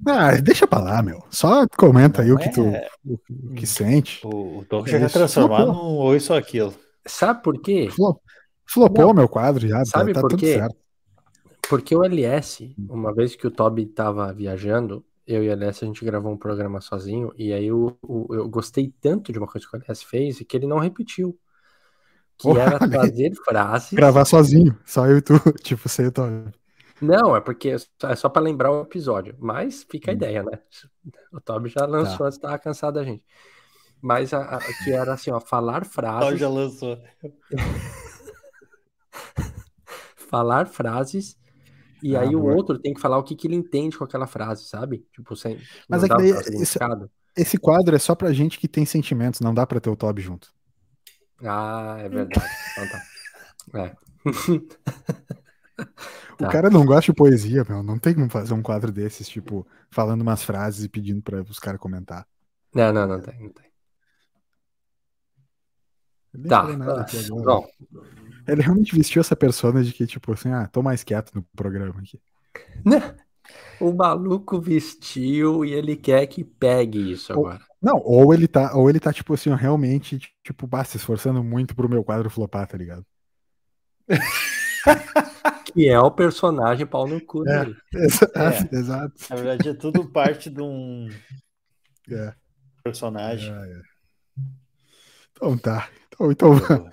A: Ah, deixa pra lá, meu. Só comenta aí o que tu é... o que sente.
B: O, o Tom quer transformar num ou isso ou aquilo.
C: Sabe por quê?
A: Flopou Não. meu quadro já. Tá-
C: Sabe
A: tá,
C: por quê? Certo. Porque o LS, uma vez que o Toby tava viajando, eu e o LS a gente gravou um programa sozinho, e aí eu, eu, eu gostei tanto de uma coisa que o LS fez que ele não repetiu. Que era trazer frases.
A: Gravar sozinho, só eu e tu, <laughs> tipo, sei o Toby.
C: Não, é porque é só para lembrar o episódio. Mas fica a hum. ideia, né? O Toby já lançou tá. antes, tava cansado da gente. Mas a, a, que era assim, ó, falar frases. Toby
B: já lançou. <laughs>
C: falar frases. E ah, aí boa. o outro tem que falar o que, que ele entende com aquela frase, sabe? Tipo, sem.
A: Mas é que daí, esse, esse quadro é só pra gente que tem sentimentos, não dá pra ter o Toby junto.
C: Ah, é verdade. então tá. É. <laughs>
A: O tá. cara não gosta de poesia, meu. Não tem como fazer um quadro desses, tipo, falando umas frases e pedindo para os caras comentar.
C: Não, não, não tem, não tem. Tá. Bom.
A: Ele realmente vestiu essa persona de que, tipo assim, ah, tô mais quieto no programa aqui.
C: Não. O maluco vestiu e ele quer que pegue isso
A: ou,
C: agora.
A: Não, ou ele tá, ou ele tá, tipo assim, realmente, tipo, bah, se esforçando muito pro meu quadro flopar, tá ligado? <laughs>
C: que é o personagem pau no cu é, dele.
A: Exato, é. <laughs> exato.
B: Na verdade, é tudo parte de um <laughs> é. personagem. É,
A: é. então tá. Então, então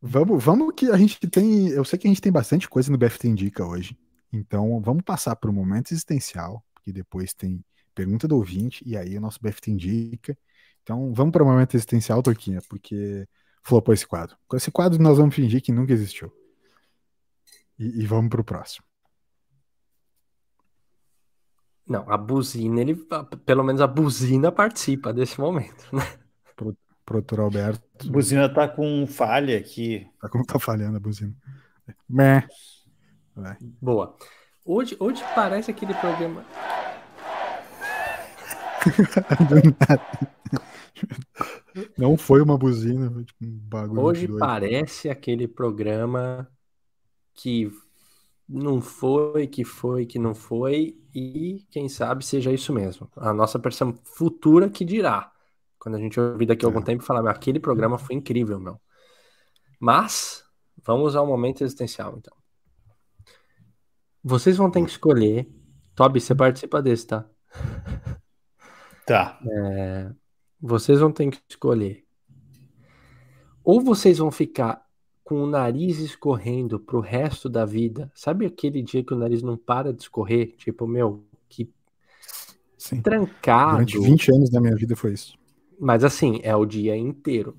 A: Vamos, vamos que a gente tem. Eu sei que a gente tem bastante coisa no BFT Indica hoje. Então, vamos passar para o momento existencial, porque depois tem pergunta do ouvinte, e aí o nosso BFT Indica. Então, vamos para o momento existencial, Torquinha, porque flopou esse quadro. Com esse quadro, nós vamos fingir que nunca existiu. E, e vamos para o próximo.
C: Não, a buzina, ele, pelo menos a buzina participa desse momento, né?
A: Pro, produtor Alberto.
B: A buzina tá com falha aqui.
A: Tá como tá falhando a buzina. Meh.
C: Vai. Boa. Hoje, hoje parece aquele programa. <laughs>
A: Não foi uma buzina, foi tipo um bagulho.
C: Hoje parece aquele programa que não foi, que foi, que não foi, e quem sabe seja isso mesmo. A nossa versão futura que dirá. Quando a gente ouvir daqui a algum é. tempo falar, aquele programa foi incrível, meu. Mas, vamos ao momento existencial, então. Vocês vão ter que escolher. Toby, você participa desse, tá?
B: Tá.
C: É, vocês vão ter que escolher. Ou vocês vão ficar com o nariz escorrendo pro resto da vida. Sabe aquele dia que o nariz não para de escorrer? Tipo, meu, que Sim. trancado.
A: Durante 20 anos da minha vida foi isso.
C: Mas assim, é o dia inteiro.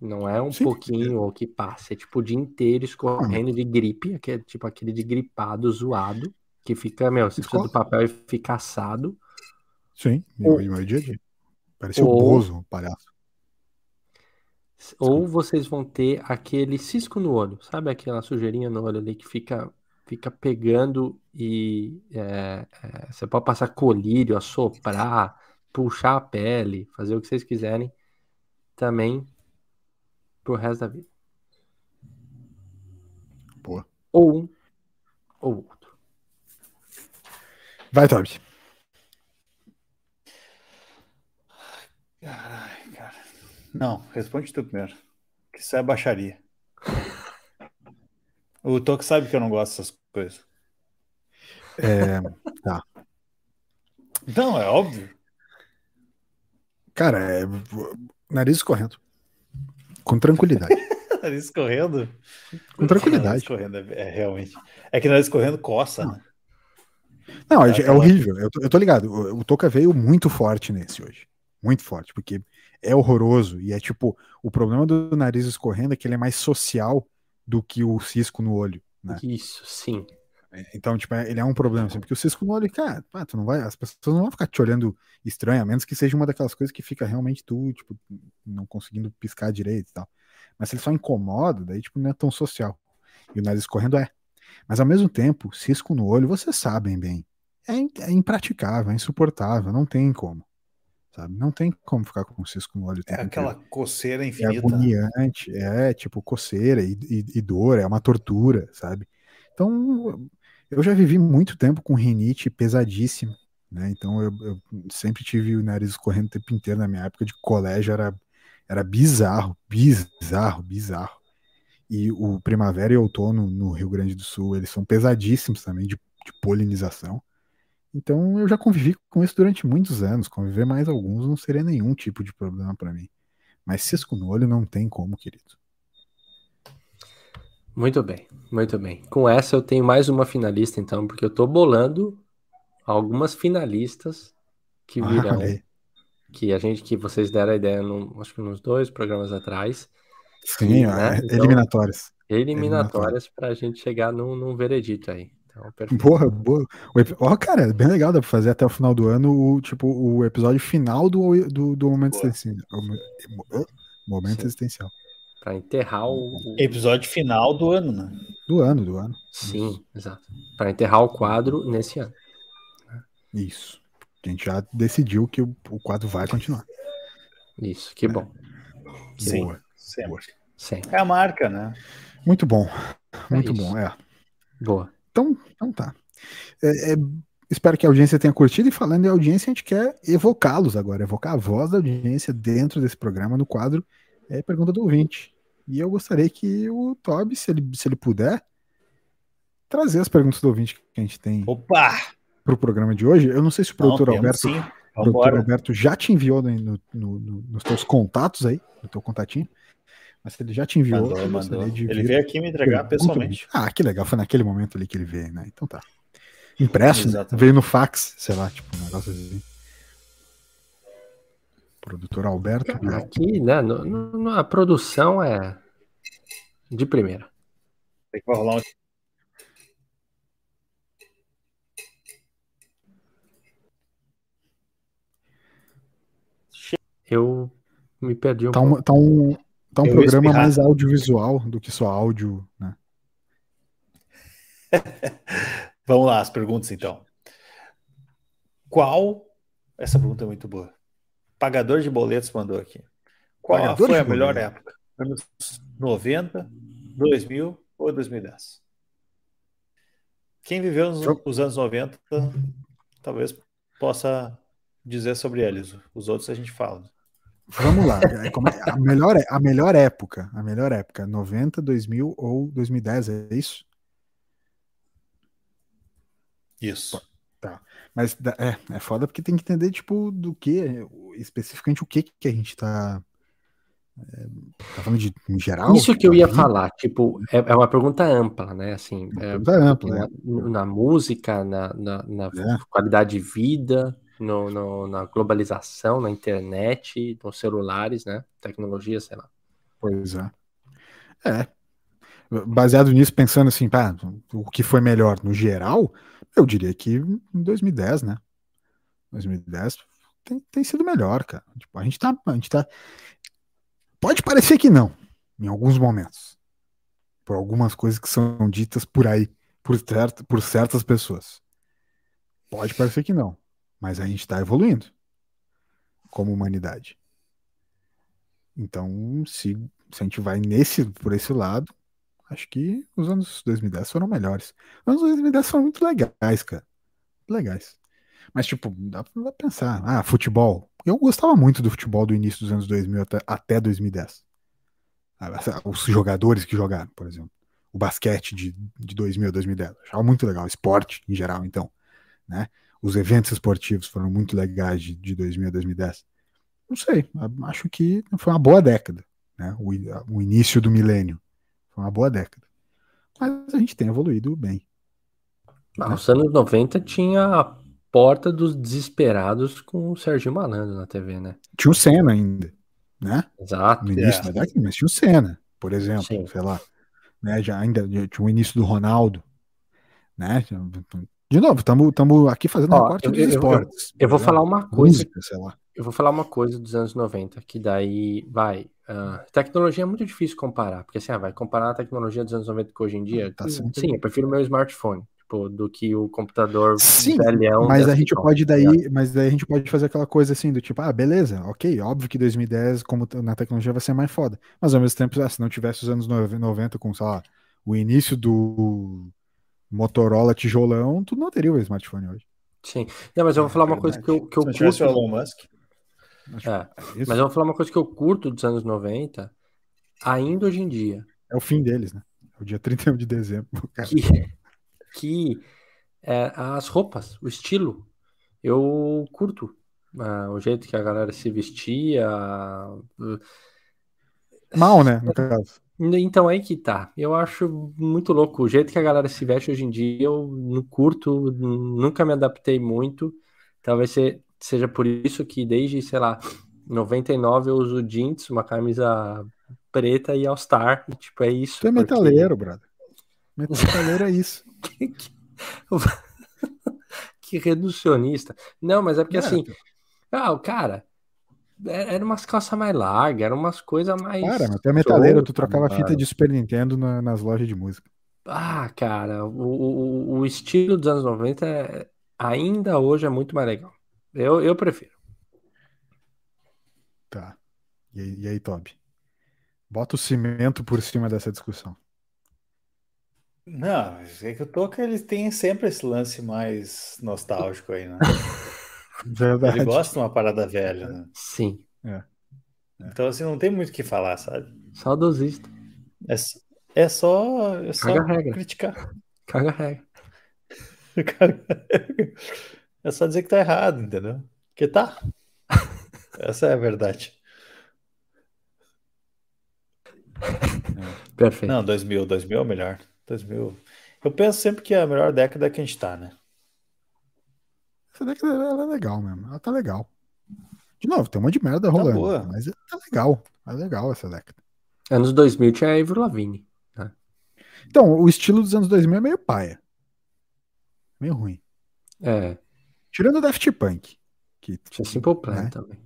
C: Não é um Sim. pouquinho ou que passa. É tipo o dia inteiro escorrendo ah. de gripe, que é tipo aquele de gripado, zoado, que fica, meu, você precisa do papel e fica assado.
A: Sim, ou, meu dia a dia. Parecia o Bozo, um palhaço.
C: Ou vocês vão ter aquele cisco no olho, sabe aquela sujeirinha no olho ali que fica, fica pegando e é, é, você pode passar colírio, assoprar, puxar a pele, fazer o que vocês quiserem, também pro resto da vida.
A: Boa.
C: Ou um ou outro.
A: Vai, Toby.
B: Caralho, cara. Não, responde tu primeiro. Que isso é baixaria. O Toque sabe que eu não gosto dessas coisas.
A: É, tá.
B: Não, é óbvio.
A: Cara, é, nariz escorrendo. Com tranquilidade. <laughs>
B: nariz escorrendo?
A: Com tranquilidade. Nariz
B: escorrendo, é, é, realmente. É que nariz escorrendo coça,
A: não.
B: né?
A: Não, é, é horrível. Eu tô, eu tô ligado. O, o Toca veio muito forte nesse hoje. Muito forte, porque é horroroso. E é tipo, o problema do nariz escorrendo é que ele é mais social do que o cisco no olho. Né?
C: Isso, sim.
A: É, então, tipo, é, ele é um problema, assim, porque o cisco no olho, cara, pá, tu não vai, as pessoas não vão ficar te olhando estranho, a menos que seja uma daquelas coisas que fica realmente tu, tipo, não conseguindo piscar direito e tal. Mas se ele só incomoda, daí, tipo, não é tão social. E o nariz escorrendo é. Mas ao mesmo tempo, cisco no olho, vocês sabem bem, é, é impraticável, é insuportável, não tem como sabe? Não tem como ficar com o cisco no olho.
B: É aquela inteiro. coceira é infinita.
A: É agoniante, é tipo coceira e, e, e, dor, é uma tortura, sabe? Então, eu já vivi muito tempo com rinite pesadíssima, né? Então, eu, eu sempre tive o nariz escorrendo o tempo inteiro. Na minha época de colégio era, era bizarro, bizarro, bizarro. E o primavera e outono no Rio Grande do Sul, eles são pesadíssimos também de, de polinização. Então eu já convivi com isso durante muitos anos. Conviver mais alguns não seria nenhum tipo de problema para mim. Mas cisco no olho não tem como, querido.
C: Muito bem, muito bem. Com essa eu tenho mais uma finalista, então, porque eu tô bolando algumas finalistas que virão. Ah, que a gente, que vocês deram a ideia, no, acho que nos dois programas atrás.
A: Sim, né? então, eliminatórias.
C: Eliminatórias para a gente chegar num, num veredito aí.
A: Então, boa, boa. Ó, oh, cara, é bem legal, dá pra fazer até o final do ano o, tipo, o episódio final do, do, do momento boa. existencial. Momento Sim. existencial.
C: Pra enterrar o,
B: o, Episódio final do ano, né?
A: Do ano, do ano.
C: Sim, Isso. exato. Pra enterrar o quadro nesse ano.
A: Isso. A gente já decidiu que o, o quadro vai continuar.
C: Isso, que bom.
B: Sim, boa. Sempre. Sempre. É a marca, né?
A: Muito bom. Muito é bom, é.
C: Boa.
A: Então, então tá. É, é, espero que a audiência tenha curtido. E falando em audiência, a gente quer evocá-los agora, evocar a voz da audiência dentro desse programa, no quadro é, Pergunta do Ouvinte. E eu gostaria que o Toby, se ele, se ele puder, trazer as perguntas do ouvinte que a gente tem para o programa de hoje. Eu não sei se o produtor não, Alberto, sim. produtor Alberto já te enviou no, no, no, nos teus contatos aí, no teu contatinho. Mas ele já te enviou.
B: Mandou, mandou. Ele veio aqui me entregar pessoalmente.
A: Ah, que legal. Foi naquele momento ali que ele veio, né? Então tá. Impresso, né? veio no fax, sei lá, tipo, um negócio assim. Produtor Alberto.
C: Aqui, né? No, no, a produção é de primeira.
B: Tem que rolar um
C: Eu me perdi um
A: tá um, Tá um, tá um programa mais audiovisual do que só áudio, né? <laughs>
B: Vamos lá, as perguntas então. Qual. Essa pergunta é muito boa. Pagador de boletos mandou aqui. Qual Pagador foi a melhor boleto. época? Anos 90, 2000 ou 2010? Quem viveu os, os anos 90 talvez possa dizer sobre eles. Os outros a gente fala.
A: Vamos lá. <laughs> É, é, a, melhor, a melhor época, a melhor época, 90, 2000 ou 2010, é isso?
B: Isso.
A: Tá. Mas é, é foda porque tem que entender, tipo, do que, especificamente o que que a gente tá. É, tá falando de em geral?
C: Isso que eu ia falar, tipo, é, é, uma pergunta ampla, né? Assim,
A: é, pergunta ampla,
C: na,
A: é.
C: na música, na, na, na é. qualidade de vida, no, no, na globalização, na internet, nos celulares, né? Tecnologia, sei lá.
A: Pois é. É. Baseado nisso, pensando assim, pá, o que foi melhor no geral, eu diria que em 2010, né? 2010 tem, tem sido melhor, cara. Tipo, a gente tá. A gente tá. Pode parecer que não, em alguns momentos. Por algumas coisas que são ditas por aí, por, certo, por certas pessoas. Pode parecer que não. Mas a gente está evoluindo como humanidade. Então, se, se a gente vai nesse, por esse lado, acho que os anos 2010 foram melhores. Os anos 2010 foram muito legais, cara. Legais. Mas, tipo, dá pra pensar. Ah, futebol. Eu gostava muito do futebol do início dos anos 2000 até, até 2010. Ah, os jogadores que jogaram, por exemplo. O basquete de, de 2000 a 2010. Achava muito legal. Esporte, em geral, então. Né? os eventos esportivos foram muito legais de, de 2000 a 2010? Não sei, acho que foi uma boa década, né? O, o início do milênio foi uma boa década. Mas a gente tem evoluído bem.
C: Ah, né? Os anos 90 tinha a Porta dos Desesperados com o Serginho Malandro na TV, né?
A: Tinha o Senna ainda, né?
C: Exato.
A: No início é. da década, mas tinha o Senna, por exemplo, Sim. sei lá. Né? Já ainda tinha o início do Ronaldo, né? De novo, estamos aqui fazendo Ó, eu, dos eu, esportes.
C: Eu, eu vou falar uma coisa. Música, sei lá. Eu vou falar uma coisa dos anos 90, que daí vai. Uh, tecnologia é muito difícil comparar, porque assim, ah, vai comparar a tecnologia dos anos 90 com hoje em dia. Tá sim, eu prefiro meu smartphone, tipo, do que o computador
A: sim, velhão. Mas a gente pode daí, tá mas daí a gente pode fazer aquela coisa assim, do tipo, ah, beleza, ok, óbvio que 2010, como na tecnologia, vai ser mais foda. Mas ao mesmo tempo, ah, se não tivesse os anos 90 com, sei lá, o início do Motorola tijolão, tu não teria o smartphone hoje.
C: Sim. Não, mas eu vou falar uma coisa que eu, que eu curto. Elon Musk. É, é mas eu vou falar uma coisa que eu curto dos anos 90, ainda hoje em dia.
A: É o fim deles, né? É o dia 31 de dezembro. <laughs>
C: Que, que é, as roupas, o estilo, eu curto. Uh, o jeito que a galera se vestia. Uh...
A: Mal, né? No caso.
C: Então aí que tá. Eu acho muito louco. O jeito que a galera se veste hoje em dia, eu não curto, nunca me adaptei muito. Talvez seja por isso que desde, sei lá, 99 eu uso jeans, uma camisa preta e All-Star. Tipo, é isso.
A: Tu é porque... metaleiro, brother. Metaleiro é isso. <laughs>
C: que reducionista. Não, mas é porque é, assim. Ah, o cara, é, era umas calças mais largas, eram umas coisas mais.
A: Cara, até metaleiro, tu trocava fita de Super Nintendo na, nas lojas de música.
C: Ah, cara, o, o, o, estilo dos anos 90 é, ainda hoje é muito mais legal. Eu, eu prefiro.
A: Tá. E aí, e aí, Toby? Bota o cimento por cima dessa discussão.
B: Não, é que o Toca ele tem sempre esse lance mais nostálgico aí, né? <laughs>
A: Verdade.
B: Ele gosta de uma parada velha, né?
C: Sim.
A: É.
B: Então, assim, não tem muito o que falar, sabe?
C: Saudosista.
B: É, é só, é só Caga regra. criticar.
C: Caga regra. <laughs>
B: é só dizer que tá errado, entendeu? Que tá. Essa é a verdade. <laughs>
C: Perfeito.
B: Não, 2000, 2000 é o melhor. 2000. Eu penso sempre que é a melhor década que a gente tá, né?
A: Essa década ela é legal mesmo. Ela tá legal. De novo, tem uma de merda rolando. Tá boa. Mas tá legal. É legal essa década.
C: Anos 2000 tinha a Avril Lavigne. Né?
A: Então, o estilo dos anos 2000 é meio paia. Meio ruim.
C: É.
A: Tirando o Daft Punk.
C: Que, tinha Simple Plan né? também.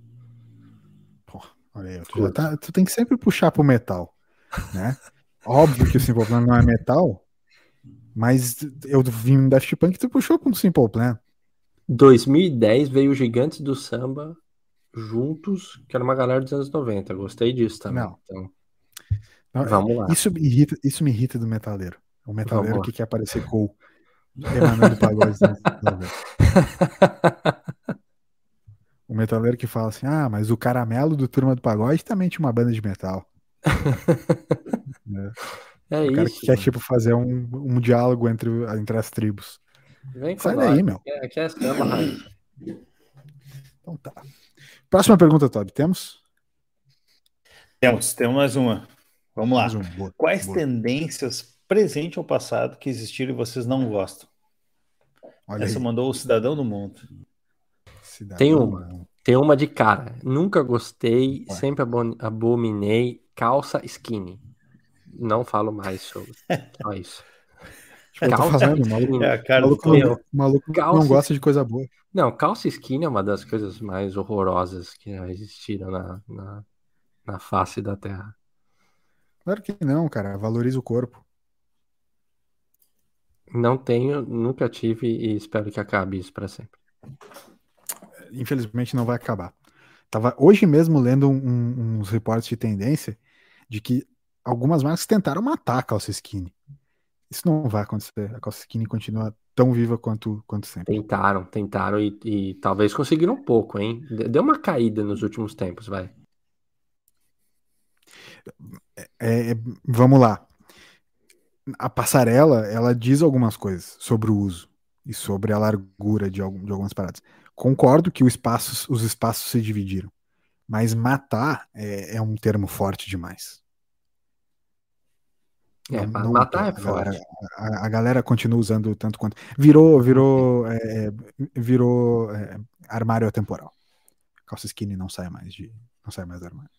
A: Porra, olha aí. Tu, tá, tu tem que sempre puxar pro metal. Né? <laughs> Óbvio que o Simple Plan não é metal. Mas eu vim no Daft Punk e tu puxou pro Simple Plan.
C: 2010 veio o Gigantes do Samba juntos, que era uma galera dos anos 90. Gostei disso também. Não. Então,
A: não, vamos lá. Isso me, irrita, isso me irrita do metaleiro. O metaleiro que quer aparecer cool. Emanando pagode <laughs> O metaleiro que fala assim: ah, mas o caramelo do Turma do Pagode também tinha uma banda de metal. <laughs> é. é o cara isso, que quer, tipo, fazer um, um diálogo entre, entre as tribos.
C: Vem Sai daí, meu. Aqui é,
A: é Então tá. Próxima pergunta, Todd. Temos?
B: Temos, temos mais uma. Vamos lá. Um, boa, Quais boa. tendências, presente ou passado, que existiram e vocês não gostam? Olha Essa aí. mandou o Cidadão do Mundo.
C: Cidadão tem uma. Tem uma de cara. Nunca gostei, Ué. sempre abominei calça skinny. Não falo mais sobre. Só isso. <laughs>
A: Tipo, calça fazendo, maluco, é, cara, maluco, não, maluco calça, não gosta de coisa boa.
C: Não, calça skinny é uma das coisas mais horrorosas que já existiram na, na, na face da Terra.
A: Claro que não, cara. Valoriza o corpo.
C: Não tenho, nunca tive e espero que acabe isso para sempre.
A: Infelizmente não vai acabar. Tava hoje mesmo lendo um, uns reportes de tendência de que algumas marcas tentaram matar a calça skinny. Isso não vai acontecer. A calça skinny continua tão viva quanto, quanto sempre.
C: Tentaram, tentaram e, e talvez conseguiram um pouco, hein? Deu uma caída nos últimos tempos, vai.
A: É, é, vamos lá. A passarela, ela diz algumas coisas sobre o uso e sobre a largura de, algum, de algumas paradas. Concordo que espaço, os espaços se dividiram, mas matar é, é um termo forte demais.
C: É, não, matar é forte.
A: A galera, a, a galera, continua usando tanto quanto. Virou, virou, é, virou é, armário temporal. Calça skinny não sai mais de, não sai mais do armário.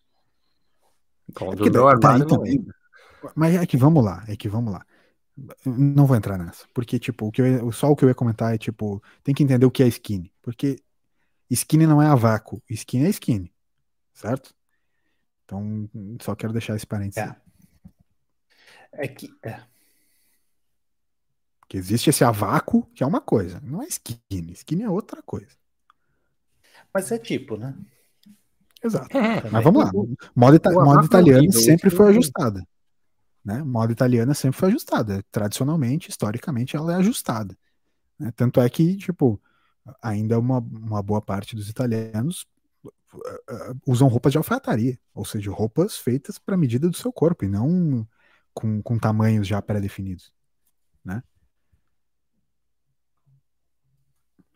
C: Bom, é do meu armário
A: também. Mas é que vamos lá, é que vamos lá. Não vou entrar nessa, porque tipo, o que eu, só o que eu ia comentar é tipo, tem que entender o que é skinny, porque skinny não é a vácuo, skinny é skinny, certo? Então, só quero deixar esse parênteses. É.
B: É que. É.
A: Porque existe esse avaco, que é uma coisa, não é skinny. Skinny é outra coisa.
B: Mas é tipo, né?
A: Exato. É, Mas vamos lá. Moda, ita moda é italiana sempre foi ajustada. Né? Moda italiana sempre foi ajustada. Tradicionalmente, historicamente, ela é ajustada. Né? Tanto é que, tipo, ainda uma, uma boa parte dos italianos uh, usam roupas de alfaiataria, ou seja, roupas feitas para medida do seu corpo e não com, com tamanhos já pré-definidos, né?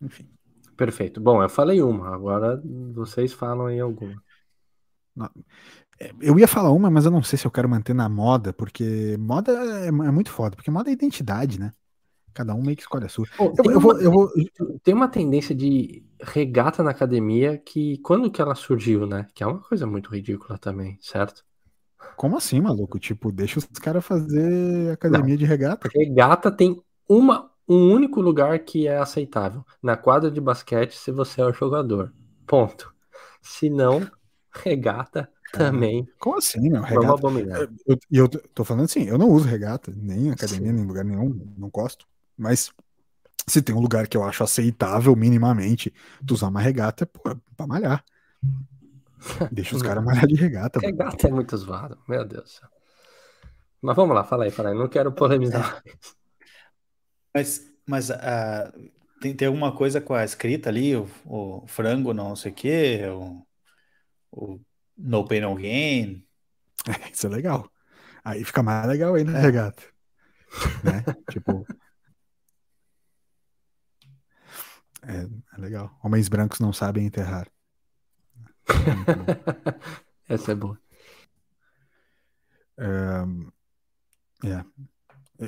C: Enfim. Perfeito. Bom, eu falei uma, agora vocês falam aí alguma.
A: É, eu ia falar uma, mas eu não sei se eu quero manter na moda, porque moda é, é muito foda, porque moda é identidade, né? Cada um meio que escolhe a sua.
C: Pô, eu, eu, vou, eu vou... Tem uma tendência de regata na academia que, quando que ela surgiu, né? Que é uma coisa muito ridícula também, certo?
A: Como assim, maluco? Tipo, deixa os caras fazer academia Não. de regata.
C: Regata tem uma, um único lugar que é aceitável. Na quadra de basquete, se você é o jogador. Ponto. Se não, regata também.
A: Como assim, meu? Regata. Vamos abominar. E eu, eu, tô falando assim, eu não uso regata, nem em academia, Sim. nem em lugar nenhum, não gosto. Mas se tem um lugar que eu acho aceitável minimamente, tu usar uma regata, é pô, pra malhar. Deixa os caras <laughs> malhar de regata.
C: Regata é muito zoado, meu Deus Mas vamos lá, fala aí, fala aí. Não quero polemizar.
B: Mas, mas uh, tem, tem alguma coisa com a escrita ali, o, o frango não sei o quê, o, o no pain no gain.
A: É, <laughs> isso é legal. Aí fica mais legal aí na é. regata. né? <laughs> tipo. É, é legal. Homens brancos não sabem enterrar. <laughs>
C: Essa é boa.
A: Um, É.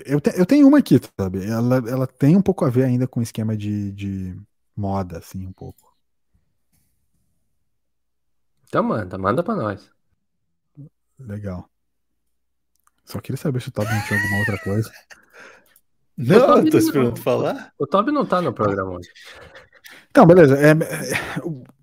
A: Eu, te, eu tenho uma aqui, sabe? Ela, ela tem um pouco a ver ainda com o esquema de, de moda, assim, um pouco.
C: Então manda, manda pra nós.
A: Legal. Só queria saber se o Toby não tinha alguma outra coisa. <laughs>
B: Não, eu tô esperando falar.
C: O Toby não tá no programa hoje.
A: Então, beleza. É, é,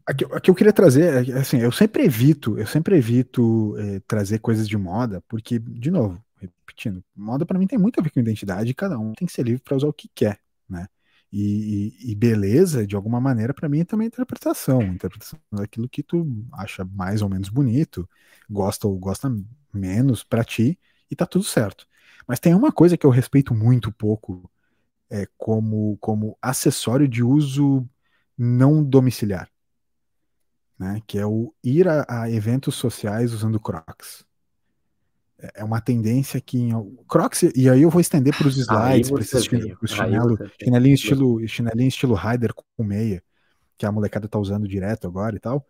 A: a, que, a que eu queria trazer, é, assim, eu sempre evito, eu sempre evito é, trazer coisas de moda, porque, de novo, repetindo, moda para mim tem muito a ver com identidade, cada um tem que ser livre para usar o que quer, né? E, e, beleza, de alguma maneira, para mim é também interpretação, interpretação daquilo que tu acha mais ou menos bonito, gosta ou gosta menos para ti, e tá tudo certo. Mas tem uma coisa que eu respeito muito pouco é, como, como acessório de uso não domiciliar, né? Que é o ir a, a eventos sociais usando Crocs. É, é uma tendência que em, Crocs, e aí eu vou estender para os slides, para esse chinelo, chinelinho estilo, chinelinho estilo Rider com meia, que a molecada tá usando direto agora e tal.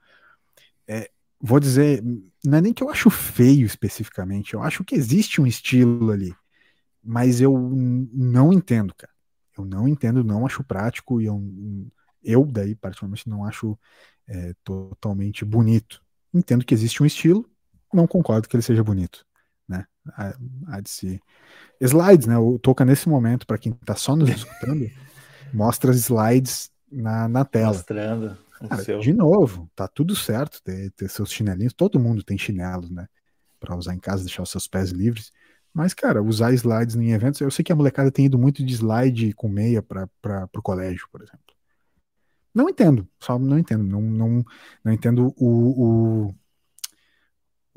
A: É, vou dizer, não é nem que eu acho feio especificamente, eu acho que existe um estilo ali mas eu não entendo, cara. Eu não entendo, não acho prático e eu, eu daí, particularmente, não acho é, totalmente bonito. Entendo que existe um estilo, não concordo que ele seja bonito, né? Há, há de se... Slides, né? O Toca nesse momento, para quem está só nos <laughs> escutando, mostra slides na, na tela.
B: Mostrando.
A: Cara, de novo, tá tudo certo ter, ter seus chinelinhos. Todo mundo tem chinelos, né? Para usar em casa, deixar os seus pés livres. Mas, cara, usar slides em eventos, eu sei que a molecada tem ido muito de slide com meia para o colégio, por exemplo. Não entendo, só não entendo. Não, não, não entendo o, o,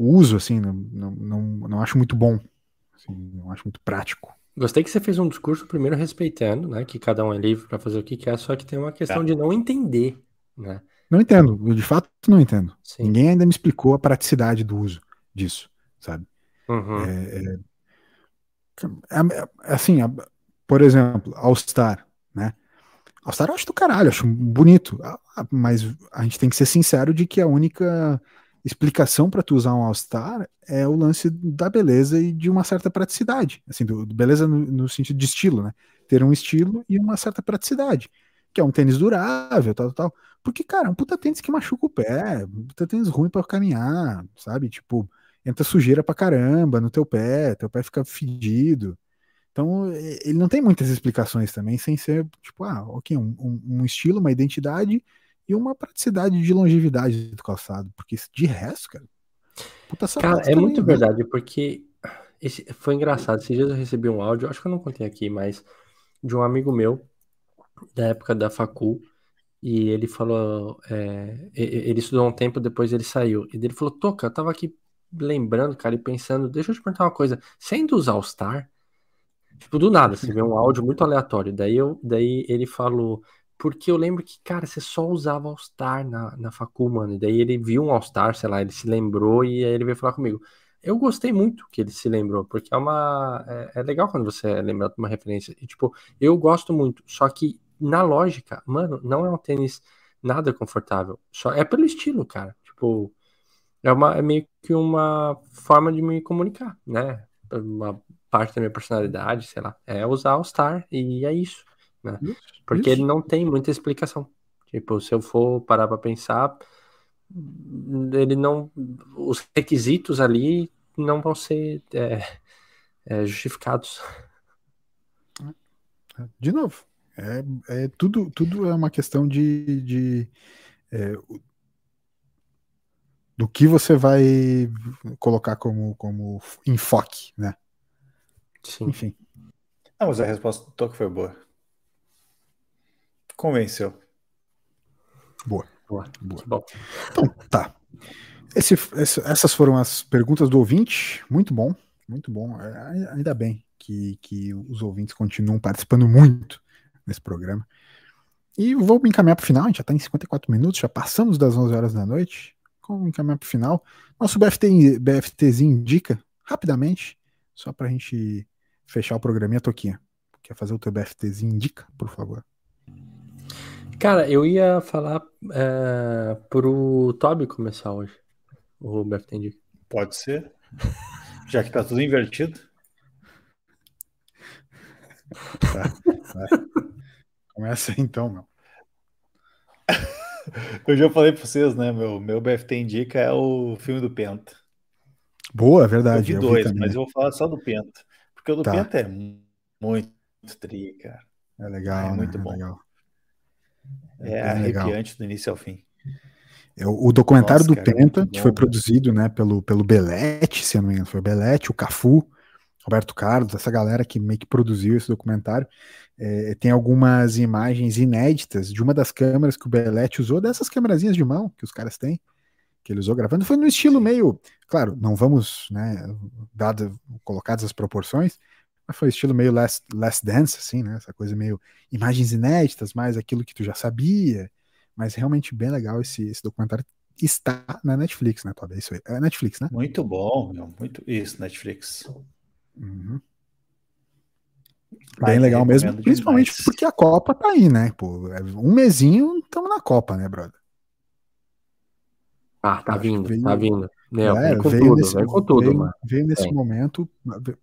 A: o uso, assim, não, não, não, acho muito bom. Assim, não acho muito prático.
C: Gostei que você fez um discurso primeiro respeitando, né? Que cada um é livre para fazer o que quer, só que tem uma questão tá. de não entender, né?
A: Não entendo, eu de fato não entendo. Sim. Ninguém ainda me explicou a praticidade do uso disso, sabe?
C: Uhum. É, é,
A: é, é, assim, por exemplo, All Star, né? All Star eu acho do caralho, acho bonito, mas a gente tem que ser sincero de que a única explicação para tu usar um All Star é o lance da beleza e de uma certa praticidade, assim, do, do beleza no, no, sentido de estilo, né? Ter um estilo e uma certa praticidade, que é um tênis durável, tal, tal. Porque, cara, é um puta tênis que machuca o pé, um puta tênis ruim para caminhar, sabe? Tipo, entra sujeira pra caramba no teu pé, teu pé fica fedido. Então, ele não tem muitas explicações também, sem ser, tipo, ah, ok, um, um estilo, uma identidade e uma praticidade de longevidade do calçado. Porque de resto, cara.
C: Puta cara, é muito né? verdade, porque esse, foi engraçado. Esses dias eu recebi um áudio, acho que eu não contei aqui, mas de um amigo meu, da época da Facul, e ele falou, é, ele estudou um tempo, depois ele saiu, e ele falou, Toca, eu tava aqui lembrando, cara, e pensando, deixa eu te perguntar uma coisa, sendo os All-Star, tipo, do nada, você vê um áudio muito aleatório, daí, eu, daí ele falou, porque eu lembro que, cara, você só usava All-Star na, na facul, mano, e daí ele viu um All-Star, sei lá, ele se lembrou e aí ele veio falar comigo. Eu gostei muito que ele se lembrou, porque é uma. É, é legal quando você é lembrado de uma referência. E, tipo, eu gosto muito, só que na lógica, mano, não é um tênis nada confortável. Só é pelo estilo, cara. Tipo, é, uma, é meio que uma forma de me comunicar, né? Uma parte da minha personalidade, sei lá, é usar o Star e é isso, né? Isso, Porque isso. ele não tem muita explicação. Tipo, se eu for parar para pensar, ele não, os requisitos ali não vão ser é, é, justificados.
A: De novo, é, é, tudo, tudo é uma questão de, de é, do que você vai colocar como, como enfoque, né?
C: Sim.
A: Enfim.
B: Não, mas a resposta do Toque foi boa. Convenceu.
A: Boa. Boa. boa. Bom. Então, tá. Esse, esse, essas foram as perguntas do ouvinte. Muito bom. Muito bom. É, ainda bem que, que os ouvintes continuam participando muito nesse programa. E vou me encaminhar para o final. A gente já está em 54 minutos, já passamos das 11 horas da noite vamos encaminhar para o final. Nosso BFT, BFTzinho indica, rapidamente, só para a gente fechar o programinha, Toquinha. Quer fazer o teu BFTzinho indica, por favor?
C: Cara, eu ia falar é, pro Toby começar hoje, o BFT indica.
B: Pode ser. Já que tá tudo invertido.
A: Tá, Começa então, meu.
B: Eu já falei pra vocês, né? Meu, meu BFT Indica é o filme do Penta.
A: Boa, verdade.
B: Eu vi dois, eu vi mas eu vou falar só do Penta. Porque o do tá. Penta é muito tri, cara.
A: É legal, é muito né? bom. É, legal.
B: É, é arrepiante do início ao fim.
A: É, o documentário Nossa, do cara, Penta, que foi produzido né, pelo, pelo Belete, se eu não me engano, foi o Belete, o Cafu, Roberto Carlos, essa galera que meio que produziu esse documentário. É, tem algumas imagens inéditas de uma das câmeras que o Belete usou, dessas câmerazinhas de mão que os caras têm, que ele usou gravando. Foi no estilo meio, claro, não vamos, né, dado, colocadas as proporções, foi estilo meio last, last Dance, assim, né, essa coisa meio imagens inéditas, mais aquilo que tu já sabia, mas realmente bem legal esse, esse documentário. Está na Netflix, né, Todd? É isso aí. É Netflix, né?
B: Muito bom, meu. Muito isso, Netflix.
A: Uhum. Bem legal mesmo, principalmente demais. porque a Copa tá aí, né? Pô, é um mesinho estamos na Copa, né, brother?
C: Ah, tá vindo, veio, tá vindo. Meu, é, com veio tudo, nesse, com tudo,
A: veio,
C: mano.
A: Veio nesse é. momento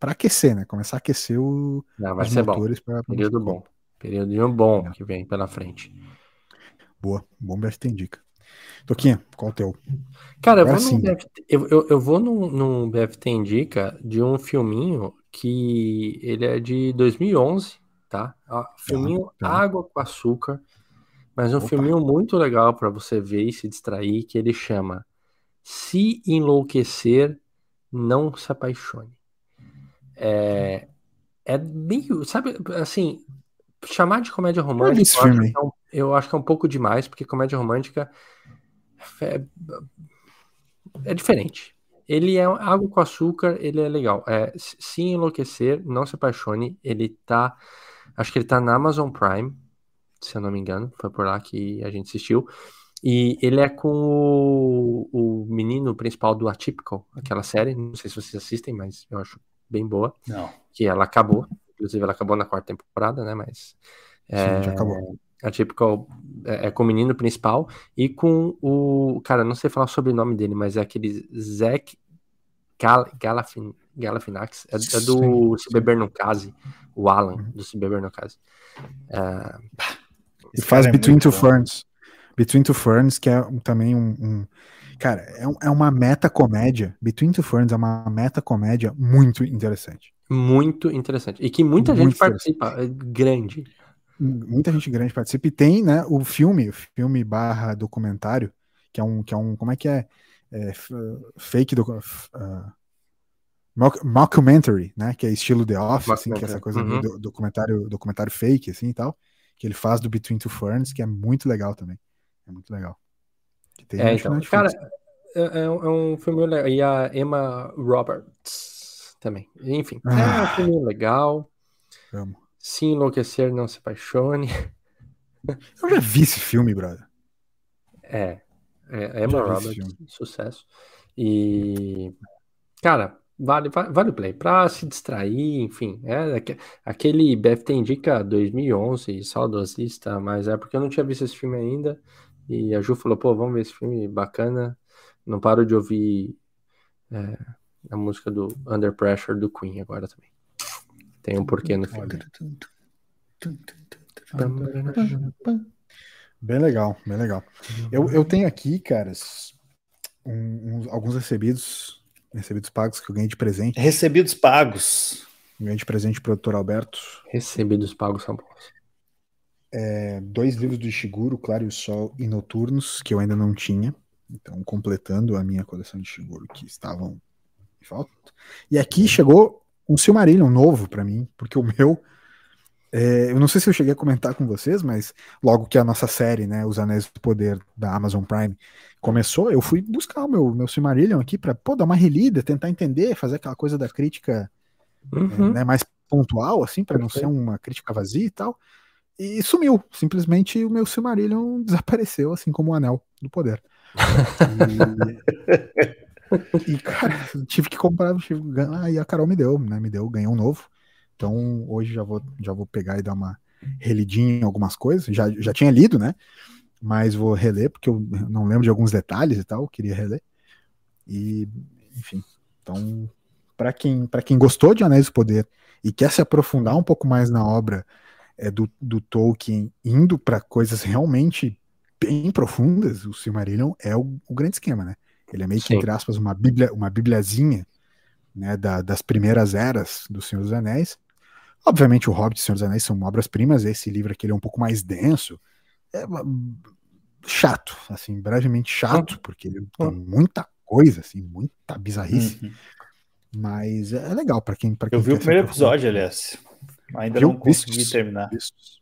A: para aquecer, né? Começar a aquecer o,
C: Não, vai ser motores. Bom. Pra, pra Período bom. Período bom é. que vem pela frente.
A: Boa, bom BFT indica. Toquinha, qual o teu?
C: Cara, eu vou, sim. BFT, eu, eu, eu vou num, num BFT indica de um filminho que ele é de 2011, tá? filminho tá. Água com Açúcar, mas um Opa. filminho muito legal para você ver e se distrair, que ele chama Se Enlouquecer, Não Se Apaixone. É, é meio, sabe, assim, chamar de comédia romântica, eu acho, é um, eu acho, que é um pouco demais, porque comédia romântica é, é diferente. Ele é água com açúcar, ele é legal. É, se enlouquecer, não se apaixone. Ele tá. Acho que ele tá na Amazon Prime, se eu não me engano. Foi por lá que a gente assistiu. E ele é com o, o menino principal do Atypical, aquela série. Não sei se vocês assistem, mas eu acho bem boa.
B: Não.
C: Que ela acabou. Inclusive, ela acabou na quarta temporada, né? Mas.
A: É, Sim, já acabou.
C: A Typical é, é, com o menino principal e com o. Cara, não sei falar o sobrenome dele, mas é aquele Zack Gal, Galafin, Galafinax. É, é do Se Beber No Case, o Alan, uhum. do Se Beber No Case.
A: Uh, e faz é Between Two Ferns. Between Two Ferns, que é também um. um cara, é, é uma meta-comédia. Between Two Ferns é uma meta-comédia muito interessante.
C: Muito interessante. E que muita muito gente participa, é grande
A: muita gente grande participa e tem, né, o filme, o filme barra documentário, que é um, que é um, como é que é, é fake do, uh, mockumentary, né, que é estilo The Office, assim, que é essa coisa uhum. do documentário, documentário fake, assim, e tal, que ele faz do Between Two Ferns, que é muito legal também, é muito legal.
C: é, então, cara, é, é, é, um filme legal, e a Emma Roberts também, enfim, ah, é um ah. filme legal.
A: Amo.
C: Se enlouquecer, não se apaixone. <laughs>
A: Eu já vi esse filme, brother.
C: É. É, Emma Roberts, sucesso. E. Cara, vale, vale o play. Pra se distrair, enfim. É, aquele BFT indica 2011, saudosista, mas é porque eu não tinha visto esse filme ainda. E a Ju falou: pô, vamos ver esse filme bacana. Não paro de ouvir é, a música do Under Pressure do Queen agora também. Tem um porquê no filme.
A: Bem legal, bem legal. Eu, eu tenho aqui, caras, um, um, alguns recebidos, recebidos pagos que eu ganhei de presente.
B: Recebidos pagos.
A: Ganhei de presente pro doutor Alberto.
C: Recebidos pagos são bons.
A: É, dois livros do Ishiguro, Claro e o Sol e Noturnos, que eu ainda não tinha. Então, completando a minha coleção de Ishiguro, que estavam em falta. E aqui chegou um Silmarillion novo para mim, porque o meu. É, eu não sei se eu cheguei a comentar com vocês, mas logo que a nossa série, né, Os Anéis do Poder da Amazon Prime começou, eu fui buscar o meu, meu Silmarillion aqui para dar uma relida, tentar entender, fazer aquela coisa da crítica uhum. é, né, mais pontual, assim, para não ser uma crítica vazia e tal. E sumiu. Simplesmente o meu Silmarillion <laughs> desapareceu, assim como o Anel do Poder. E... <laughs> E, cara, tive que comprar. Tive, ah, e a Carol me deu, né? Me deu, ganhei um novo. Então hoje já vou, já vou pegar e dar uma relidinha em algumas coisas. Já, já tinha lido, né? Mas vou reler, porque eu não lembro de alguns detalhes e tal, queria reler. E, enfim, então, para quem, quem gostou de Anéis do Poder e quer se aprofundar um pouco mais na obra é, do, do Tolkien, indo para coisas realmente bem profundas, o Silmarillion é o, o grande esquema, né? Ele é meio que, Sim. entre aspas, uma, bíblia, uma bibliazinha né, da, das primeiras eras do Senhor dos Anéis. Obviamente, o Hobbit e o Senhor dos Anéis são obras-primas, esse livro aqui é um pouco mais denso. É chato, assim, brevemente chato, uhum. porque tem muita coisa, assim, muita bizarrice. Uhum. Mas é legal para quem, pra quem.
B: Eu vi o primeiro episódio, aliás. Ainda Viu? não consegui Vistos. terminar. Vistos.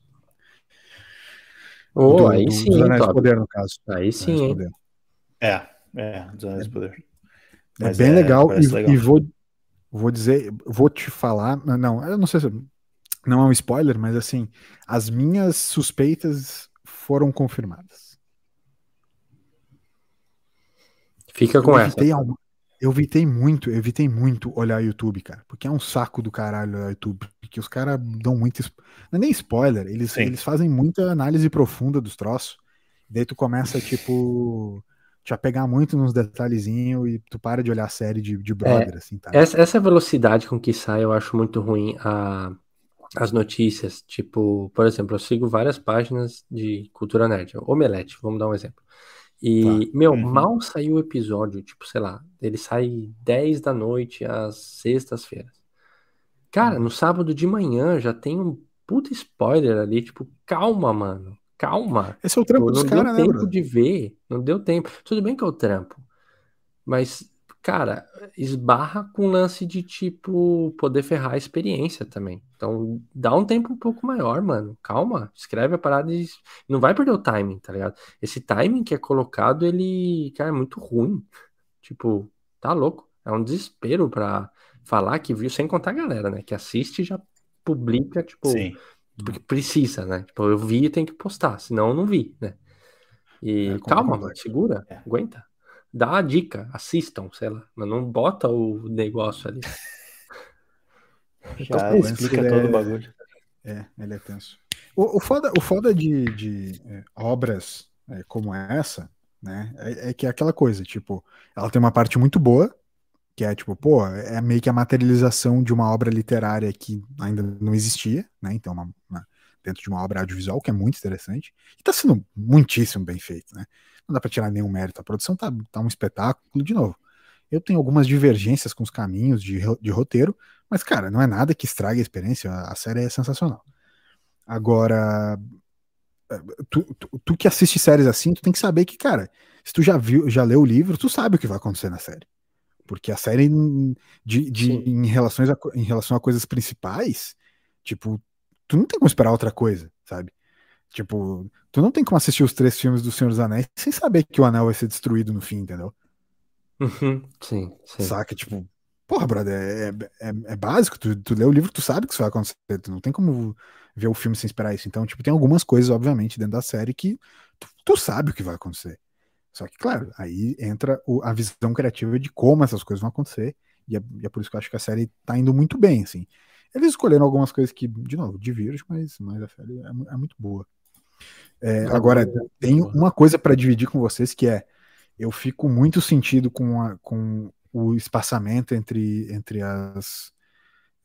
C: Oh, do, aí do, sim.
A: Anéis Poder, no caso.
C: Aí sim.
B: É, é, dos Anéis Poder.
A: É bem é, legal, e, legal, e, vou, vou dizer, vou te falar, não, eu não sei se não é um spoiler, mas assim, as minhas suspeitas foram confirmadas.
C: Fica com
A: eu
C: essa.
A: Eu evitei muito, eu evitei muito olhar YouTube, cara, porque é um saco do caralho olhar YouTube, porque os caras dão muito, não é nem spoiler, eles, eles fazem muita análise profunda dos troços, daí tu começa, tipo, te apegar muito nos detalhezinhos e tu para de olhar a série de, de brother,
C: é,
A: assim, tá?
C: Essa, essa velocidade com que sai eu acho muito ruim a, as notícias. Tipo, por exemplo, eu sigo várias páginas de cultura nerd. Omelete, vamos dar um exemplo. E, tá. meu, uhum. mal saiu o episódio, tipo, sei lá, ele sai 10 da noite às sextas-feiras. Cara, uhum. no sábado de manhã já tem um puta spoiler ali, tipo, calma, mano calma.
A: Esse é o trampo dos caras,
C: né? Não deu tempo de ver, não deu tempo. Tudo bem que é o trampo, mas, cara, esbarra com lance de, tipo, poder ferrar a experiência também. Então, dá um tempo um pouco maior, mano. Calma, escreve a parada e não vai perder o timing, tá ligado? Esse timing que é colocado, ele, cara, é muito ruim. Tipo, tá louco. É um desespero pra falar que viu, sem contar a galera, né? Que assiste e já publica, tipo, Sim porque precisa, né? Tipo, eu vi e tenho que postar, senão eu não vi, né? E é, calma, mano, segura, é. aguenta. Dá a dica, assistam, sei lá, mas não bota o negócio ali. <laughs>
B: Já então, explica todo é... o bagulho.
A: É, ele é tenso. O, o foda, o foda de, de é, obras é, como essa, né, é, é, que é aquela coisa, tipo, ela tem uma parte muito boa, que é tipo, pô, é meio que a materialização de uma obra literária que ainda não existia, né? Então, uma, uma, dentro de uma obra audiovisual, que é muito interessante, e tá sendo muitíssimo bem feito, né? Não dá para tirar nenhum mérito. A produção tá, tá um espetáculo, de novo. Eu tenho algumas divergências com os caminhos de, de roteiro, mas, cara, não é nada que estrague a experiência, a série é sensacional. Agora, tu, tu, tu que assiste séries assim, tu tem que saber que, cara, se tu já viu, já leu o livro, tu sabe o que vai acontecer na série. Porque a série, de, de em, relação a, em relação a coisas principais, tipo, tu não tem como esperar outra coisa, sabe? Tipo, tu não tem como assistir os três filmes do Senhor dos Anéis sem saber que o anel vai ser destruído no fim, entendeu?
C: Uhum, sim, sim.
A: Saca? Tipo, porra, brother, é, é, é básico. Tu, tu lê o livro, tu sabe que isso vai acontecer. Tu não tem como ver o filme sem esperar isso. Então, tipo, tem algumas coisas, obviamente, dentro da série que tu, tu sabe o que vai acontecer. Só que, claro, aí entra o, a visão criativa de como essas coisas vão acontecer, e é, e é, por isso que eu acho que a série tá indo muito bem, assim. Eles escolheram algumas coisas que, de novo, divergem, mas, mas a série é, é muito boa. É, agora, tem uma coisa para dividir com vocês que é: eu fico muito sentido com, a, com o espaçamento entre, entre as.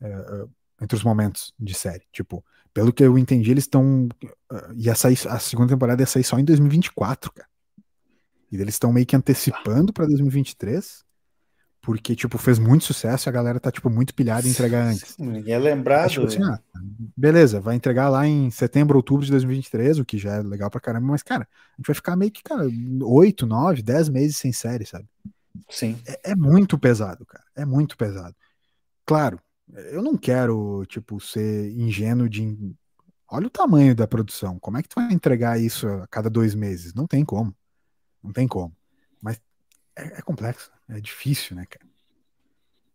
A: É, é entre os momentos de série. Tipo, pelo que eu entendi, eles estão. Uh, ia sair, a segunda temporada ia sair só em 2024, cara. E eles estão meio que antecipando para 2023, porque, tipo, fez muito sucesso e a galera tá, tipo, muito pilhada em entregar antes.
B: Ninguém é lembrado. É,
A: tipo assim, ah, beleza, vai entregar lá em setembro, outubro de 2023, o que já é legal pra caramba, mas, cara, a gente vai ficar meio que, cara, 8, 9, 10 meses sem série, sabe?
B: Sim.
A: É, é muito pesado, cara. É muito pesado. Claro, eu não quero, tipo, ser ingênuo de. Olha o tamanho da produção. Como é que tu vai entregar isso a cada dois meses? Não tem como. Não tem como. Mas é, é complexo, é difícil, né, cara?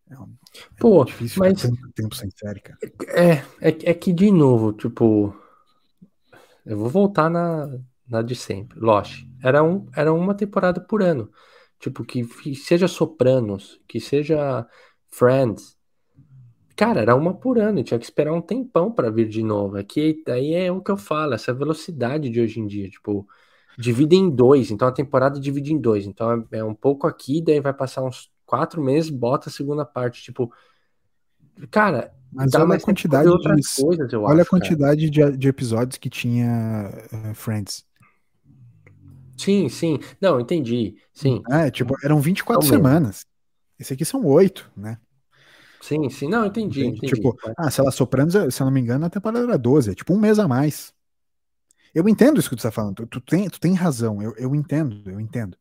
C: É, um, é Pô, difícil mas tanto
A: tempo sem série, cara.
C: É, é, é que de novo, tipo, eu vou voltar na, na de sempre. Lost. Era, um, era uma temporada por ano. Tipo, que, que seja Sopranos, que seja Friends. Cara, era uma por ano, tinha que esperar um tempão para vir de novo. Aqui, daí é o que eu falo, essa velocidade de hoje em dia. Tipo, divide em dois, então a temporada divide em dois. Então é, é um pouco aqui, daí vai passar uns quatro meses, bota a segunda parte. Tipo, cara,
A: mas olha a quantidade de coisas, olha acho, a quantidade de, de, episódios que tinha uh, Friends.
C: Sim, sim. Não, entendi. Sim.
A: É, tipo, eram 24 então, semanas. Esse aqui são oito, né?
C: Sim, sim. Não, entendi. entendi.
A: Tipo, ah, se ela Sopranos, se eu não me engano, a temporada era 12. É tipo um mês a mais. Eu entendo isso que tu tá falando. Tu, tu tem, tu tem razão. Eu, eu entendo, eu entendo.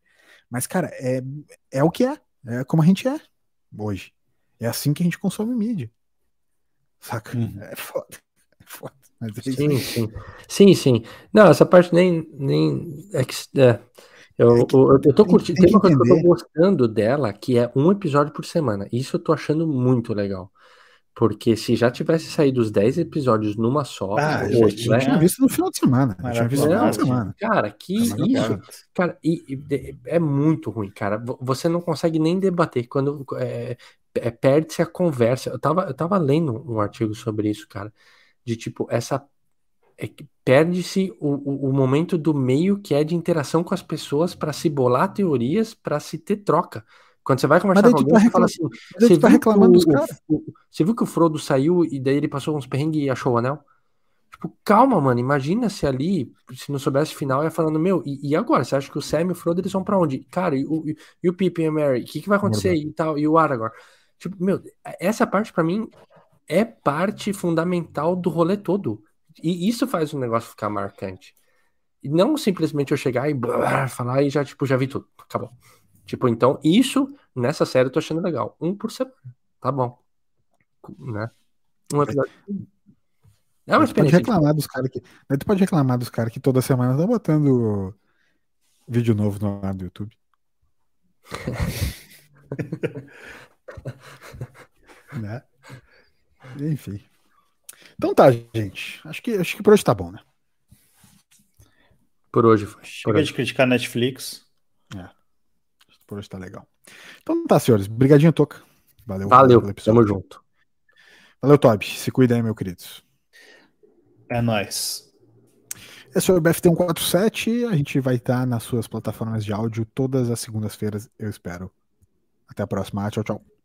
A: Mas, cara, é, é o que é. É como a gente é hoje. É assim que a gente consome mídia. Saca? Uhum. É foda. <laughs> É foda.
C: É sim, sim. Sim, sim. Não, essa parte nem. nem é que, é. Eu, é que, eu, eu tô curtindo. Tem, tem uma coisa que eu tô gostando dela, que é um episódio por semana. Isso eu tô achando muito legal. Porque se já tivesse saído os 10 episódios numa só,
A: ah, hoje, né? tinha visto no final de semana. tinha visto no final de semana.
C: Cara, que isso. Cara, e, e, é muito ruim, cara. Você não consegue nem debater. Quando é, é, perde-se a conversa. Eu tava, eu tava lendo um artigo sobre isso, cara. De tipo, essa. É, perde-se o, o, momento do meio que é de interação com as pessoas para se bolar teorias, para se ter troca. Quando você vai conversar com alguém, você fala assim, você, tá reclamando dos caras. Você viu que o Frodo saiu e daí ele passou uns perrengues e achou o anel? Tipo, calma, mano. Imagina se ali, se não soubesse final, ia falando, meu, e, e, agora? Você acha que o Sam e o Frodo eles vão pra onde? Cara, e o, e o Pippin e a Mary? O que, que vai acontecer? E tal, e o Aragorn? Tipo, meu, essa parte para mim é parte fundamental do rolê todo. E isso faz o negócio ficar marcante. E não simplesmente eu chegar e blá, falar e já, tipo, já vi tudo. Acabou. Tipo, então, isso nessa série eu tô achando legal. Um por semana. Tá bom. Né? Um episódio.
A: É uma experiência. Pode reclamar dos caras que. Tu pode reclamar dos caras que toda semana estão botando vídeo novo no lado do YouTube. <laughs> né? Enfim. Então tá, gente. Acho que, acho que por hoje tá bom, né?
C: Por hoje foi.
B: Chega de criticar Netflix.
A: É. Por hoje tá legal. Então tá, senhores. Obrigadinho, Toca.
C: Valeu. Valeu. Tamo junto.
A: Valeu, Toby. Se cuida aí, meu querido.
B: É nóis.
A: Esse foi o BFT 147. A gente vai estar nas suas plataformas de áudio todas as segundas-feiras, eu espero. Até a próxima. Tchau, tchau.